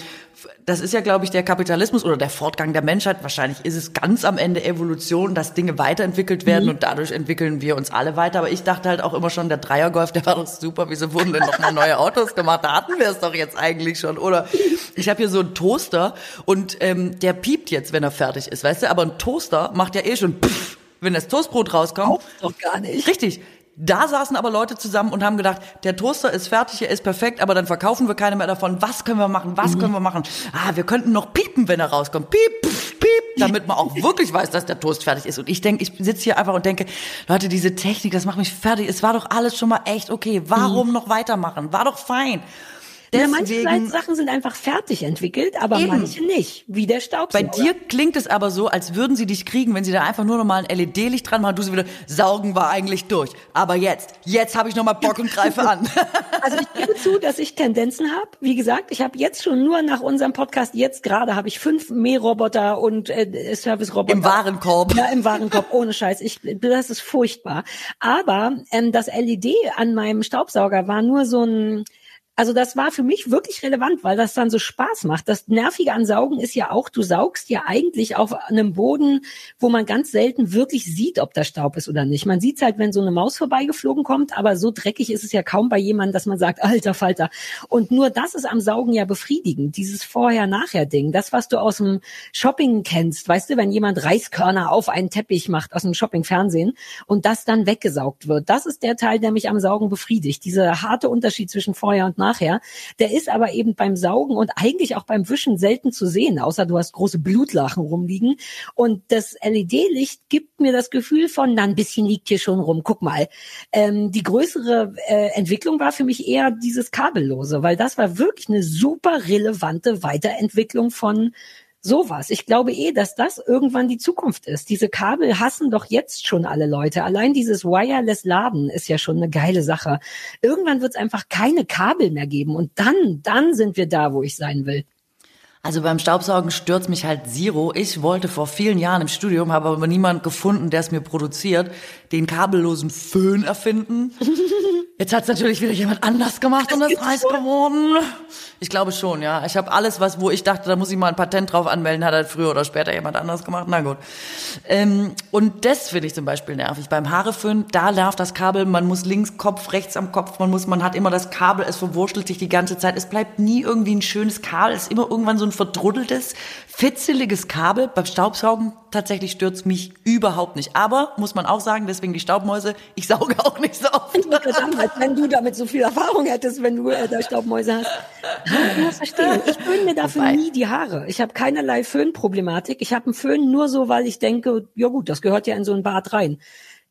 das ist ja, glaube ich, der Kapitalismus oder der Fortgang der Menschheit. Wahrscheinlich ist es ganz am Ende Evolution, dass Dinge weiterentwickelt werden mhm. und dadurch entwickeln wir uns alle weiter. Aber ich dachte halt auch immer schon, der Dreiergolf, der war doch super. Wieso wurden denn noch mal neue Autos gemacht? Da hatten wir es doch jetzt eigentlich schon. Oder ich habe hier so einen Toaster und ähm, der piept jetzt, wenn er fertig ist, weißt du? Aber ein Toaster macht ja eh schon pff, wenn das Toastbrot rauskommt. Auch doch gar nicht. Richtig. Da saßen aber Leute zusammen und haben gedacht, der Toaster ist fertig, er ist perfekt, aber dann verkaufen wir keine mehr davon. Was können wir machen? Was mhm. können wir machen? Ah, wir könnten noch piepen, wenn er rauskommt. Piep, piep, piep, damit man auch [LAUGHS] wirklich weiß, dass der Toast fertig ist. Und ich denke, ich sitze hier einfach und denke, Leute, diese Technik, das macht mich fertig. Es war doch alles schon mal echt okay. Warum mhm. noch weitermachen? War doch fein. Deswegen, ja, manche Sachen sind einfach fertig entwickelt, aber eben. manche nicht, wie der Staubsauger. Bei dir klingt es aber so, als würden sie dich kriegen, wenn sie da einfach nur noch mal ein LED-Licht dran machen, du sie wieder, saugen war eigentlich durch. Aber jetzt, jetzt habe ich noch mal Bock und greife an. [LAUGHS] Also ich gebe zu, dass ich Tendenzen habe. Wie gesagt, ich habe jetzt schon nur nach unserem Podcast, jetzt gerade habe ich fünf Mähroboter und äh, Service-Roboter. Im Warenkorb. Ja, im Warenkorb, ohne Scheiß. Ich, das ist furchtbar. Aber ähm, das LED an meinem Staubsauger war nur so ein also das war für mich wirklich relevant, weil das dann so Spaß macht. Das Nervige an Saugen ist ja auch, du saugst ja eigentlich auf einem Boden, wo man ganz selten wirklich sieht, ob da Staub ist oder nicht. Man sieht halt, wenn so eine Maus vorbeigeflogen kommt, aber so dreckig ist es ja kaum bei jemandem, dass man sagt, [LAUGHS] alter Falter. Und nur das ist am Saugen ja befriedigend, dieses Vorher-Nachher-Ding. Das, was du aus dem Shopping kennst, weißt du, wenn jemand Reiskörner auf einen Teppich macht aus dem Shopping-Fernsehen und das dann weggesaugt wird. Das ist der Teil, der mich am Saugen befriedigt. Dieser harte Unterschied zwischen Vorher und nachher. Der ist aber eben beim Saugen und eigentlich auch beim Wischen selten zu sehen, außer du hast große Blutlachen rumliegen. Und das LED-Licht gibt mir das Gefühl von, na, ein bisschen liegt hier schon rum. Guck mal. Ähm, die größere äh, Entwicklung war für mich eher dieses Kabellose, weil das war wirklich eine super relevante Weiterentwicklung von sowas. Ich glaube eh, dass das irgendwann die Zukunft ist. Diese Kabel hassen doch jetzt schon alle Leute. Allein dieses Wireless-Laden ist ja schon eine geile Sache. Irgendwann wird es einfach keine Kabel mehr geben und dann, dann sind wir da, wo ich sein will. Also beim Staubsaugen stört mich halt Zero. Ich wollte vor vielen Jahren im Studium, habe aber niemand gefunden, der es mir produziert, den kabellosen Föhn erfinden. [LAUGHS] Jetzt hat es natürlich wieder jemand anders gemacht und ist heiß geworden. Ich glaube schon, ja. Ich habe alles, was, wo ich dachte, da muss ich mal ein Patent drauf anmelden, hat halt früher oder später jemand anders gemacht. Na gut. Ähm, und das finde ich zum Beispiel nervig. Beim Haareföhn, da nervt das Kabel, man muss links Kopf, rechts am Kopf, man muss, man hat immer das Kabel, es verwurschtelt sich die ganze Zeit. Es bleibt nie irgendwie ein schönes Kabel, es ist immer irgendwann so ein verdruddeltes, fitzeliges Kabel. Beim Staubsaugen tatsächlich stürzt mich überhaupt nicht. Aber, muss man auch sagen, deswegen die Staubmäuse, ich sauge auch nicht so oft. wenn du damit so viel Erfahrung hättest, wenn du äh, da Staubmäuse hast. Ja, verstehe. Ich föhne mir dafür nie die Haare. Ich habe keinerlei Föhnproblematik. Ich habe einen Föhn nur so, weil ich denke, ja gut, das gehört ja in so ein Bad rein.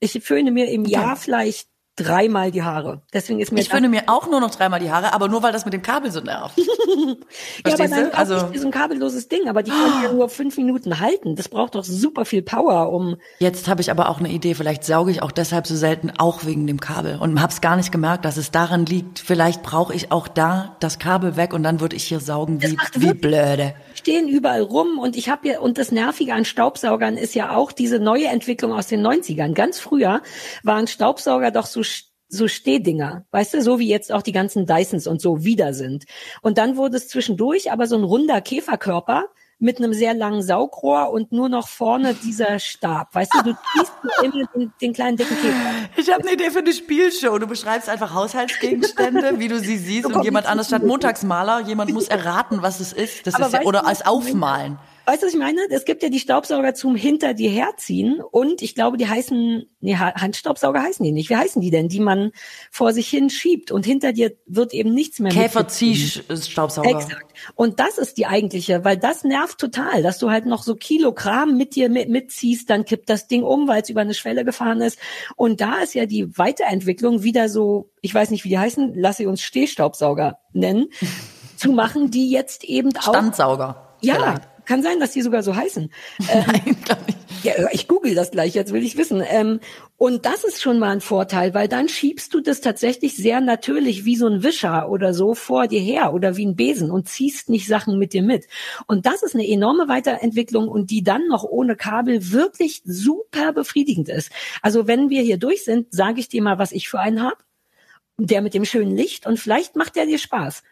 Ich föhne mir im Jahr vielleicht dreimal die Haare. Deswegen ist mir ich föhne mir auch nur noch dreimal die Haare, aber nur weil das mit dem Kabel so nervt. [LAUGHS] ja, aber dann also ist so ein kabelloses Ding, aber die können ja [GASPS] nur fünf Minuten halten. Das braucht doch super viel Power, um. Jetzt habe ich aber auch eine Idee. Vielleicht sauge ich auch deshalb so selten, auch wegen dem Kabel und habe es gar nicht gemerkt, dass es daran liegt. Vielleicht brauche ich auch da das Kabel weg und dann würde ich hier saugen wie wie blöde stehen überall rum und ich habe ja, und das Nervige an Staubsaugern ist ja auch diese neue Entwicklung aus den 90ern. Ganz früher waren Staubsauger doch so so Stehdinger, weißt du, so wie jetzt auch die ganzen Dysons und so wieder sind. Und dann wurde es zwischendurch aber so ein runder Käferkörper, mit einem sehr langen Saugrohr und nur noch vorne dieser Stab. Weißt du, du ziehst immer den, den kleinen dicken Käfer. Ich habe eine Idee für eine Spielshow. Du beschreibst einfach Haushaltsgegenstände, wie du sie siehst und jemand anders statt Montagsmaler, jemand muss erraten, was es ist. Das ist ja, oder als Aufmalen. Weißt du, was ich meine? Es gibt ja die Staubsauger zum hinter dir herziehen und ich glaube, die heißen, nee, Handstaubsauger heißen die nicht. Wie heißen die denn? Die man vor sich hin schiebt und hinter dir wird eben nichts mehr Käferziehstaubsauger. Exakt. Und das ist die eigentliche, weil das nervt total, dass du halt noch so Kilogramm mit dir mit, mitziehst, dann kippt das Ding um, weil es über eine Schwelle gefahren ist. Und da ist ja die Weiterentwicklung wieder so, ich weiß nicht, wie die heißen, lass sie uns Stehstaubsauger nennen, [LAUGHS] zu machen, die jetzt eben auch. Standsauger. Ja, vielleicht. Kann sein, dass die sogar so heißen. Ähm, [LAUGHS] Nein, glaube ich. Ja, ich google das gleich, jetzt will ich wissen. Ähm, und das ist schon mal ein Vorteil, weil dann schiebst du das tatsächlich sehr natürlich wie so ein Wischer oder so vor dir her oder wie ein Besen und ziehst nicht Sachen mit dir mit. Und das ist eine enorme Weiterentwicklung und die dann noch ohne Kabel wirklich super befriedigend ist. Also wenn wir hier durch sind, sage ich dir mal, was ich für einen habe. Der mit dem schönen Licht und vielleicht macht der dir Spaß.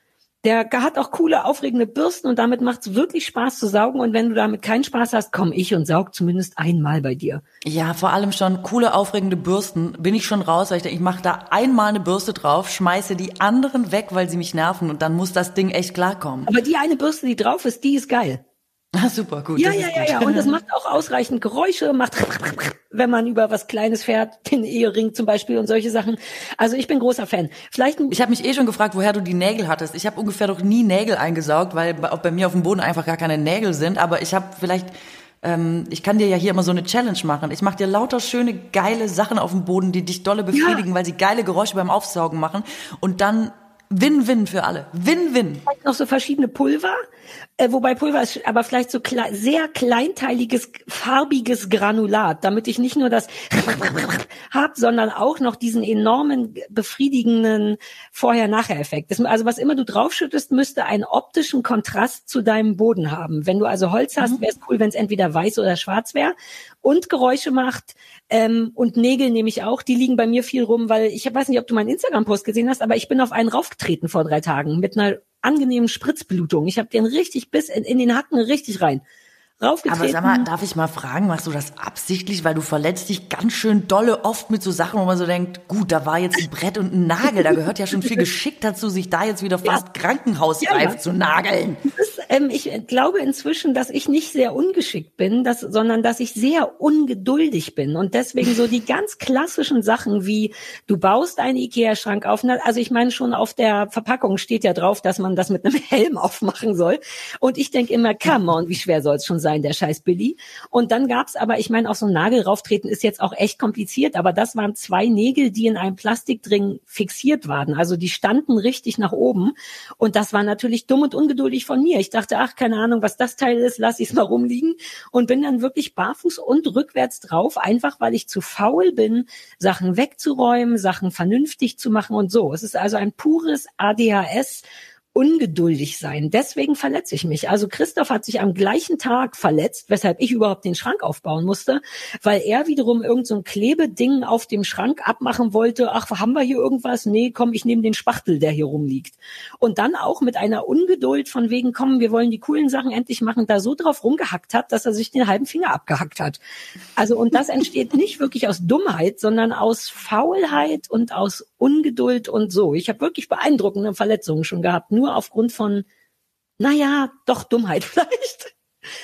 Der hat auch coole, aufregende Bürsten und damit macht es wirklich Spaß zu saugen. Und wenn du damit keinen Spaß hast, komm ich und saug zumindest einmal bei dir. Ja, vor allem schon coole, aufregende Bürsten. Bin ich schon raus, weil ich denke, ich mache da einmal eine Bürste drauf, schmeiße die anderen weg, weil sie mich nerven und dann muss das Ding echt klarkommen. Aber die eine Bürste, die drauf ist, die ist geil. Ah, super, gut. Ja, ja, ja, ja. Und das [LAUGHS] macht auch ausreichend Geräusche, macht, wenn man über was Kleines fährt, den Ehering zum Beispiel und solche Sachen. Also ich bin großer Fan. Vielleicht. Ich habe mich eh schon gefragt, woher du die Nägel hattest. Ich habe ungefähr doch nie Nägel eingesaugt, weil bei mir auf dem Boden einfach gar keine Nägel sind. Aber ich habe vielleicht ähm, ich kann dir ja hier immer so eine Challenge machen. Ich mache dir lauter schöne, geile Sachen auf dem Boden, die dich dolle befriedigen, ja. weil sie geile Geräusche beim Aufsaugen machen. Und dann Win-Win für alle. Win-Win. Noch so verschiedene Pulver, äh, wobei Pulver ist aber vielleicht so kle sehr kleinteiliges, farbiges Granulat, damit ich nicht nur das [LAUGHS] hab, sondern auch noch diesen enormen, befriedigenden Vorher-Nachher-Effekt. Also was immer du draufschüttest, müsste einen optischen Kontrast zu deinem Boden haben. Wenn du also Holz hast, mhm. wäre es cool, wenn es entweder weiß oder schwarz wäre und Geräusche macht. Ähm, und Nägel nehme ich auch, die liegen bei mir viel rum, weil ich weiß nicht, ob du meinen Instagram-Post gesehen hast, aber ich bin auf einen raufgetreten vor drei Tagen mit einer angenehmen Spritzblutung. Ich habe den richtig bis in, in den Hacken richtig rein raufgetreten. Aber sag mal, darf ich mal fragen, machst du das absichtlich, weil du verletzt dich ganz schön dolle oft mit so Sachen, wo man so denkt, gut, da war jetzt ein Brett und ein Nagel, da gehört ja schon viel Geschick dazu, sich da jetzt wieder fast ja. krankenhausreif ja, zu nageln. Ist, ähm, ich glaube inzwischen, dass ich nicht sehr ungeschickt bin, dass, sondern dass ich sehr ungeduldig bin und deswegen so die ganz klassischen Sachen wie du baust einen Ikea-Schrank auf, also ich meine schon auf der Verpackung steht ja drauf, dass man das mit einem [LAUGHS] Helm aufmachen soll und ich denke immer, come on, wie schwer soll es schon sein? Sein, der scheiß Billy. Und dann gab's aber, ich meine, auch so ein Nagel rauftreten ist jetzt auch echt kompliziert, aber das waren zwei Nägel, die in einem Plastikring fixiert waren. Also die standen richtig nach oben. Und das war natürlich dumm und ungeduldig von mir. Ich dachte, ach, keine Ahnung, was das Teil ist, lass ich's mal rumliegen. Und bin dann wirklich barfuß und rückwärts drauf, einfach weil ich zu faul bin, Sachen wegzuräumen, Sachen vernünftig zu machen und so. Es ist also ein pures ADHS ungeduldig sein. Deswegen verletze ich mich. Also Christoph hat sich am gleichen Tag verletzt, weshalb ich überhaupt den Schrank aufbauen musste, weil er wiederum irgend so ein Klebeding auf dem Schrank abmachen wollte. Ach, haben wir hier irgendwas? Nee, komm, ich nehme den Spachtel, der hier rumliegt. Und dann auch mit einer Ungeduld von wegen, komm, wir wollen die coolen Sachen endlich machen, da so drauf rumgehackt hat, dass er sich den halben Finger abgehackt hat. Also, und das entsteht nicht wirklich aus Dummheit, sondern aus Faulheit und aus Ungeduld und so. Ich habe wirklich beeindruckende Verletzungen schon gehabt nur aufgrund von naja, doch Dummheit [LAUGHS] vielleicht.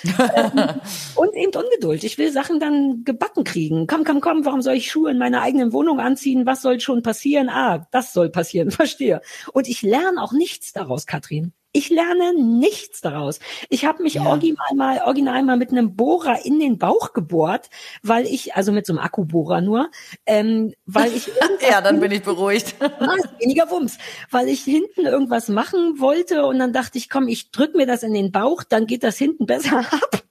ähm, und eben Ungeduld. Ich will Sachen dann gebacken kriegen. Komm, komm, komm, warum soll ich Schuhe in meiner eigenen Wohnung anziehen? Was soll schon passieren? Ah, das soll passieren, [LAUGHS] verstehe. Und ich lerne auch nichts daraus, Katrin. Ich lerne nichts daraus. Ich habe mich ja. original mal, original mal mit einem Bohrer in den Bauch gebohrt, weil ich, also mit so einem Akkubohrer nur, ähm, weil ich [LAUGHS] ja, dann bin ich beruhigt. [LAUGHS] weniger Wumms, weil ich hinten irgendwas machen wollte und dann dachte ich, komm, ich drück mir das in den Bauch, dann geht das hinten besser [LAUGHS] ab.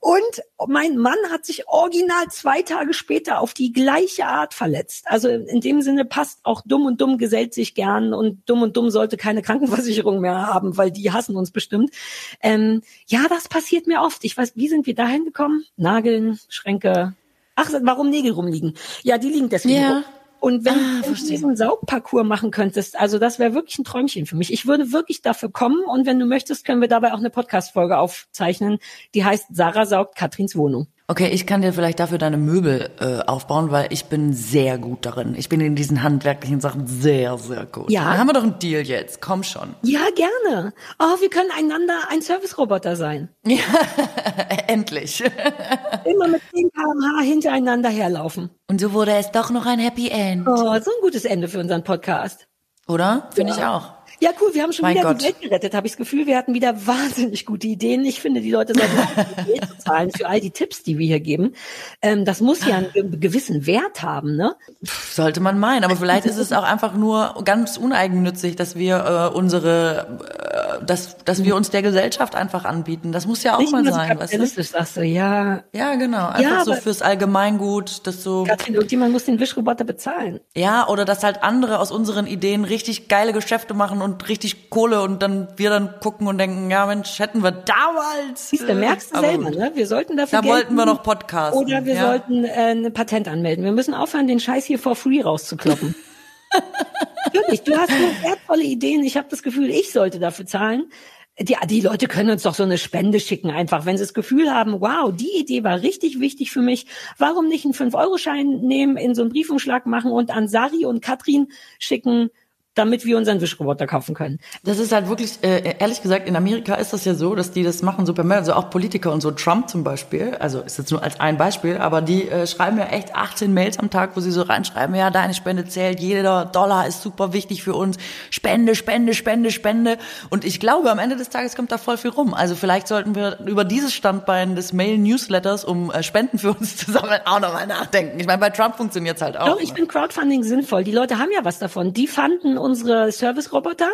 Und mein Mann hat sich original zwei Tage später auf die gleiche Art verletzt. Also in dem Sinne passt auch dumm und dumm gesellt sich gern und dumm und dumm sollte keine Krankenversicherung mehr haben, weil die hassen uns bestimmt. Ähm, ja, das passiert mir oft. Ich weiß, wie sind wir dahin gekommen? Nageln, Schränke. Ach, warum Nägel rumliegen? Ja, die liegen deswegen. Ja. Rum. Und wenn, ah, du diesen Saugparcours machen könntest, also das wäre wirklich ein Träumchen für mich. Ich würde wirklich dafür kommen und wenn du möchtest, können wir dabei auch eine Podcast-Folge aufzeichnen, die heißt Sarah saugt Katrins Wohnung. Okay, ich kann dir vielleicht dafür deine Möbel äh, aufbauen, weil ich bin sehr gut darin. Ich bin in diesen handwerklichen Sachen sehr, sehr gut. Ja. Dann haben wir doch einen Deal jetzt. Komm schon. Ja, gerne. Oh, wir können einander ein Service-Roboter sein. Ja, [LAUGHS] endlich. [LAUGHS] Immer mit 10 km/h hintereinander herlaufen. Und so wurde es doch noch ein Happy End. Oh, so ein gutes Ende für unseren Podcast. Oder? Finde ja. ich auch. Ja, cool, wir haben schon mein wieder Gott. die Welt gerettet, habe ich das Gefühl. Wir hatten wieder [LAUGHS] wahnsinnig gute Ideen. Ich finde, die Leute sollten Geld [LAUGHS] zahlen für all die Tipps, die wir hier geben. Ähm, das muss ja einen gewissen Wert haben, ne? Sollte man meinen, aber vielleicht ist es auch einfach nur ganz uneigennützig, dass wir äh, unsere, äh, dass, dass wir uns der Gesellschaft einfach anbieten. Das muss ja auch Nicht mal sein, weißt du? sagst du, ja. Ja, genau. Einfach ja, so fürs Allgemeingut, dass so. Katrin, irgendjemand muss den Wischroboter bezahlen. Ja, oder dass halt andere aus unseren Ideen richtig geile Geschäfte machen und richtig Kohle und dann wir dann gucken und denken, ja Mensch, hätten wir damals. Siehst du, merkst du selber, ne? Wir sollten dafür Da wollten wir noch Podcasten. Oder wir ja. sollten äh, ein Patent anmelden. Wir müssen aufhören, den Scheiß hier for free rauszukloppen. [LAUGHS] Wirklich, du hast so wertvolle Ideen. Ich habe das Gefühl, ich sollte dafür zahlen. Die, die Leute können uns doch so eine Spende schicken, einfach, wenn sie das Gefühl haben, wow, die Idee war richtig wichtig für mich. Warum nicht einen 5-Euro-Schein nehmen, in so einen Briefumschlag machen und an Sari und Katrin schicken, damit wir unseren Wischroboter kaufen können. Das ist halt wirklich, äh, ehrlich gesagt, in Amerika ist das ja so, dass die das machen super mehr, also auch Politiker und so, Trump zum Beispiel, also ist jetzt nur als ein Beispiel, aber die äh, schreiben ja echt 18 Mails am Tag, wo sie so reinschreiben, ja, deine Spende zählt, jeder Dollar ist super wichtig für uns, Spende, Spende, Spende, Spende und ich glaube, am Ende des Tages kommt da voll viel rum. Also vielleicht sollten wir über dieses Standbein des Mail-Newsletters, um äh, Spenden für uns [LAUGHS] zu sammeln, auch nochmal nachdenken. Ich meine, bei Trump funktioniert's halt auch. Doch, ich ne? finde Crowdfunding sinnvoll. Die Leute haben ja was davon. Die fanden unsere Service-Roboter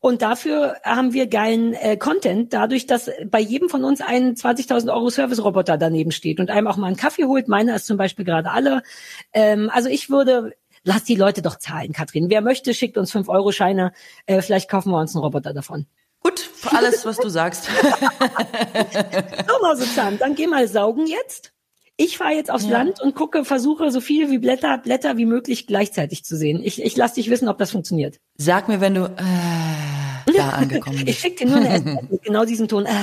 und dafür haben wir geilen äh, Content, dadurch, dass bei jedem von uns ein 20.000 Euro Service-Roboter daneben steht und einem auch mal einen Kaffee holt. Meiner ist zum Beispiel gerade alle. Ähm, also ich würde lass die Leute doch zahlen, Katrin. Wer möchte, schickt uns 5-Euro-Scheine. Äh, vielleicht kaufen wir uns einen Roboter davon. Gut, alles, was du sagst. [LAUGHS] [LAUGHS] so, Mausezahn, dann geh mal saugen jetzt. Ich fahre jetzt aufs ja. Land und gucke, versuche so viel wie Blätter, Blätter wie möglich gleichzeitig zu sehen. Ich, ich lasse dich wissen, ob das funktioniert. Sag mir, wenn du äh, da [LAUGHS] angekommen bist. ich schicke dir nur eine [LAUGHS] SMS mit genau diesem Ton. [LAUGHS]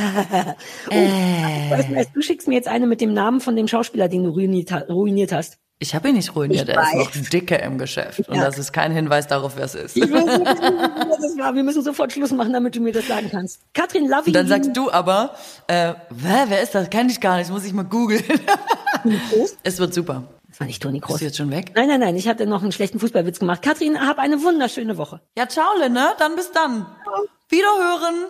Äh. äh. Du schickst mir jetzt eine mit dem Namen von dem Schauspieler, den du ruiniert, ruiniert hast. Ich habe ihn nicht ruiniert, ich er weiß. ist noch dicke im Geschäft. Ja. Und das ist kein Hinweis darauf, wer es ist. Ich weiß nicht, das war. Wir müssen sofort Schluss machen, damit du mir das sagen kannst. Katrin Love Und dann sagst du aber, äh, wer, wer ist das? Kenn ich gar nicht, muss ich mal googeln. [LAUGHS] es wird super. Das war nicht Toni Kroos. Bist du jetzt schon weg? Nein, nein, nein, ich hatte noch einen schlechten Fußballwitz gemacht. Katrin, hab eine wunderschöne Woche. Ja, ciao, ne? Dann bis dann. Wiederhören.